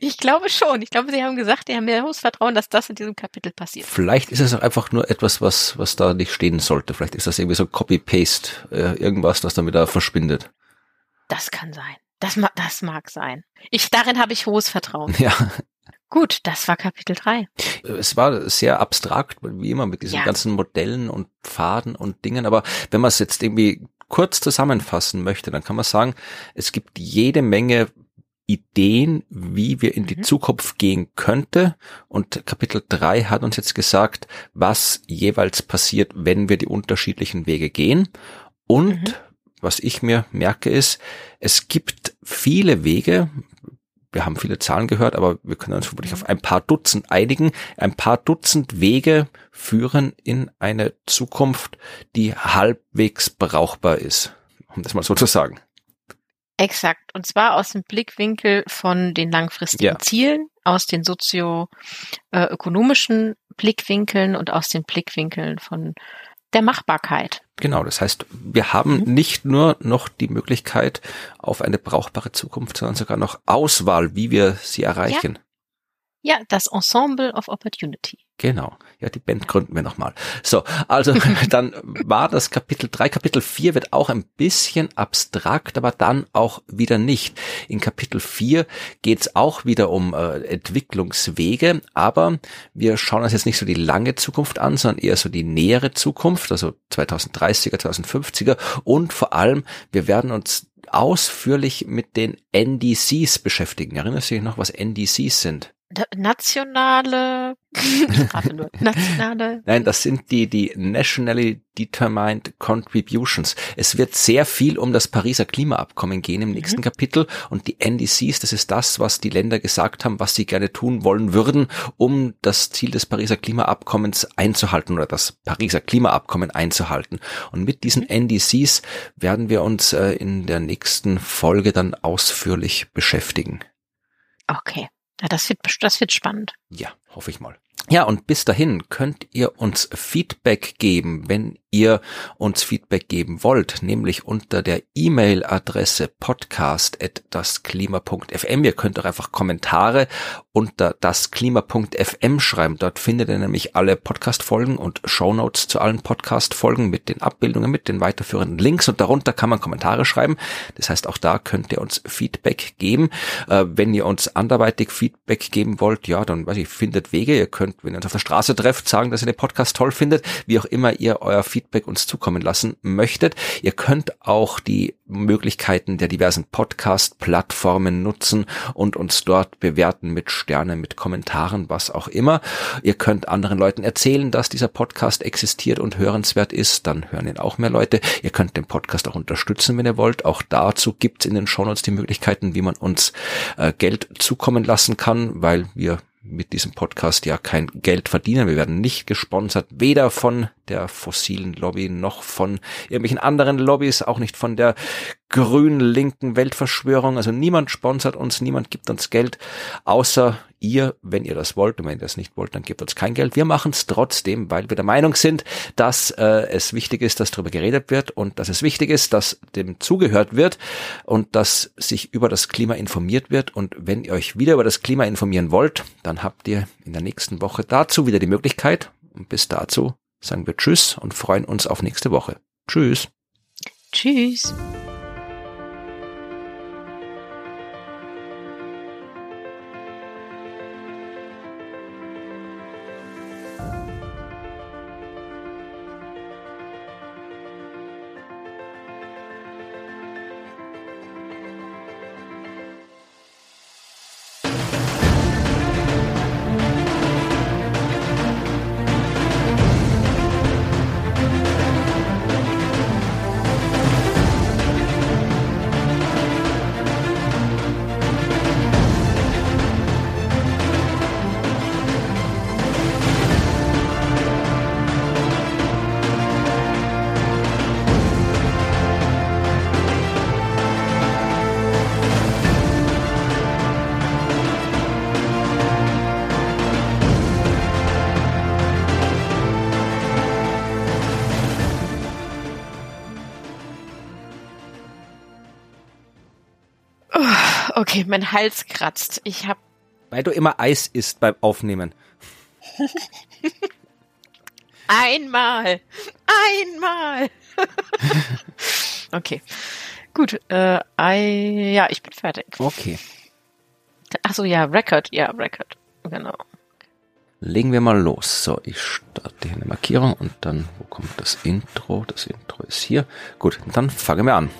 Ich glaube schon. Ich glaube, Sie haben gesagt, Sie haben mir hohes Vertrauen, dass das in diesem Kapitel passiert. Vielleicht ist es auch einfach nur etwas, was, was da nicht stehen sollte. Vielleicht ist das irgendwie so Copy-Paste, äh, irgendwas, das dann wieder verschwindet. Das kann sein. Das, ma das mag sein. Ich, darin habe ich hohes Vertrauen. Ja. Gut, das war Kapitel 3. Es war sehr abstrakt, wie immer, mit diesen ja. ganzen Modellen und Pfaden und Dingen. Aber wenn man es jetzt irgendwie kurz zusammenfassen möchte, dann kann man sagen, es gibt jede Menge Ideen, wie wir in die mhm. Zukunft gehen könnte. Und Kapitel 3 hat uns jetzt gesagt, was jeweils passiert, wenn wir die unterschiedlichen Wege gehen. Und mhm. was ich mir merke ist, es gibt viele Wege, wir haben viele Zahlen gehört, aber wir können uns vermutlich auf ein paar Dutzend einigen. Ein paar Dutzend Wege führen in eine Zukunft, die halbwegs brauchbar ist, um das mal so zu sagen. Exakt. Und zwar aus dem Blickwinkel von den langfristigen ja. Zielen, aus den sozioökonomischen Blickwinkeln und aus den Blickwinkeln von der Machbarkeit. Genau, das heißt, wir haben mhm. nicht nur noch die Möglichkeit auf eine brauchbare Zukunft, sondern sogar noch Auswahl, wie wir sie erreichen. Ja, ja das Ensemble of Opportunity. Genau. Ja, die Band gründen wir nochmal. So, also dann war das Kapitel 3. Kapitel 4 wird auch ein bisschen abstrakt, aber dann auch wieder nicht. In Kapitel 4 geht es auch wieder um äh, Entwicklungswege, aber wir schauen uns jetzt nicht so die lange Zukunft an, sondern eher so die nähere Zukunft, also 2030er, 2050er und vor allem, wir werden uns ausführlich mit den NDCs beschäftigen. Erinnerst du dich noch, was NDCs sind? Nationale, nur, nationale. Nein, das sind die, die Nationally Determined Contributions. Es wird sehr viel um das Pariser Klimaabkommen gehen im nächsten mhm. Kapitel und die NDCs, das ist das, was die Länder gesagt haben, was sie gerne tun wollen würden, um das Ziel des Pariser Klimaabkommens einzuhalten oder das Pariser Klimaabkommen einzuhalten. Und mit diesen mhm. NDCs werden wir uns äh, in der nächsten Folge dann ausführlich beschäftigen. Okay. Ja, das wird, das wird spannend. Ja, hoffe ich mal. Ja, und bis dahin könnt ihr uns Feedback geben, wenn ihr uns Feedback geben wollt, nämlich unter der E-Mail-Adresse podcast.dasklima.fm. Ihr könnt auch einfach Kommentare unter dasklima.fm schreiben. Dort findet ihr nämlich alle Podcast-Folgen und Shownotes zu allen Podcast-Folgen mit den Abbildungen, mit den weiterführenden Links und darunter kann man Kommentare schreiben. Das heißt, auch da könnt ihr uns Feedback geben. Äh, wenn ihr uns anderweitig Feedback geben wollt, ja, dann weiß ich, findet Wege. Ihr könnt, wenn ihr uns auf der Straße trefft, sagen, dass ihr den Podcast toll findet, wie auch immer ihr euer Feedback Feedback uns zukommen lassen möchtet. Ihr könnt auch die Möglichkeiten der diversen Podcast-Plattformen nutzen und uns dort bewerten mit Sternen, mit Kommentaren, was auch immer. Ihr könnt anderen Leuten erzählen, dass dieser Podcast existiert und hörenswert ist. Dann hören ihn auch mehr Leute. Ihr könnt den Podcast auch unterstützen, wenn ihr wollt. Auch dazu gibt's in den Shownotes die Möglichkeiten, wie man uns äh, Geld zukommen lassen kann, weil wir mit diesem Podcast ja kein Geld verdienen. Wir werden nicht gesponsert, weder von der fossilen Lobby noch von irgendwelchen anderen Lobbys, auch nicht von der grünen linken Weltverschwörung. Also niemand sponsert uns, niemand gibt uns Geld, außer ihr, wenn ihr das wollt. Und wenn ihr das nicht wollt, dann gebt uns kein Geld. Wir machen es trotzdem, weil wir der Meinung sind, dass äh, es wichtig ist, dass darüber geredet wird und dass es wichtig ist, dass dem zugehört wird und dass sich über das Klima informiert wird. Und wenn ihr euch wieder über das Klima informieren wollt, dann habt ihr in der nächsten Woche dazu wieder die Möglichkeit. Und bis dazu sagen wir Tschüss und freuen uns auf nächste Woche. Tschüss. Tschüss. Mein Hals kratzt. Ich hab. Weil du immer Eis isst beim Aufnehmen. Einmal. Einmal. okay. Gut. Äh, I, ja, ich bin fertig. Okay. Ach so, ja, Record. Ja, Record. Genau. Legen wir mal los. So, ich starte hier eine Markierung und dann, wo kommt das Intro? Das Intro ist hier. Gut, dann fangen wir an.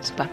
Super.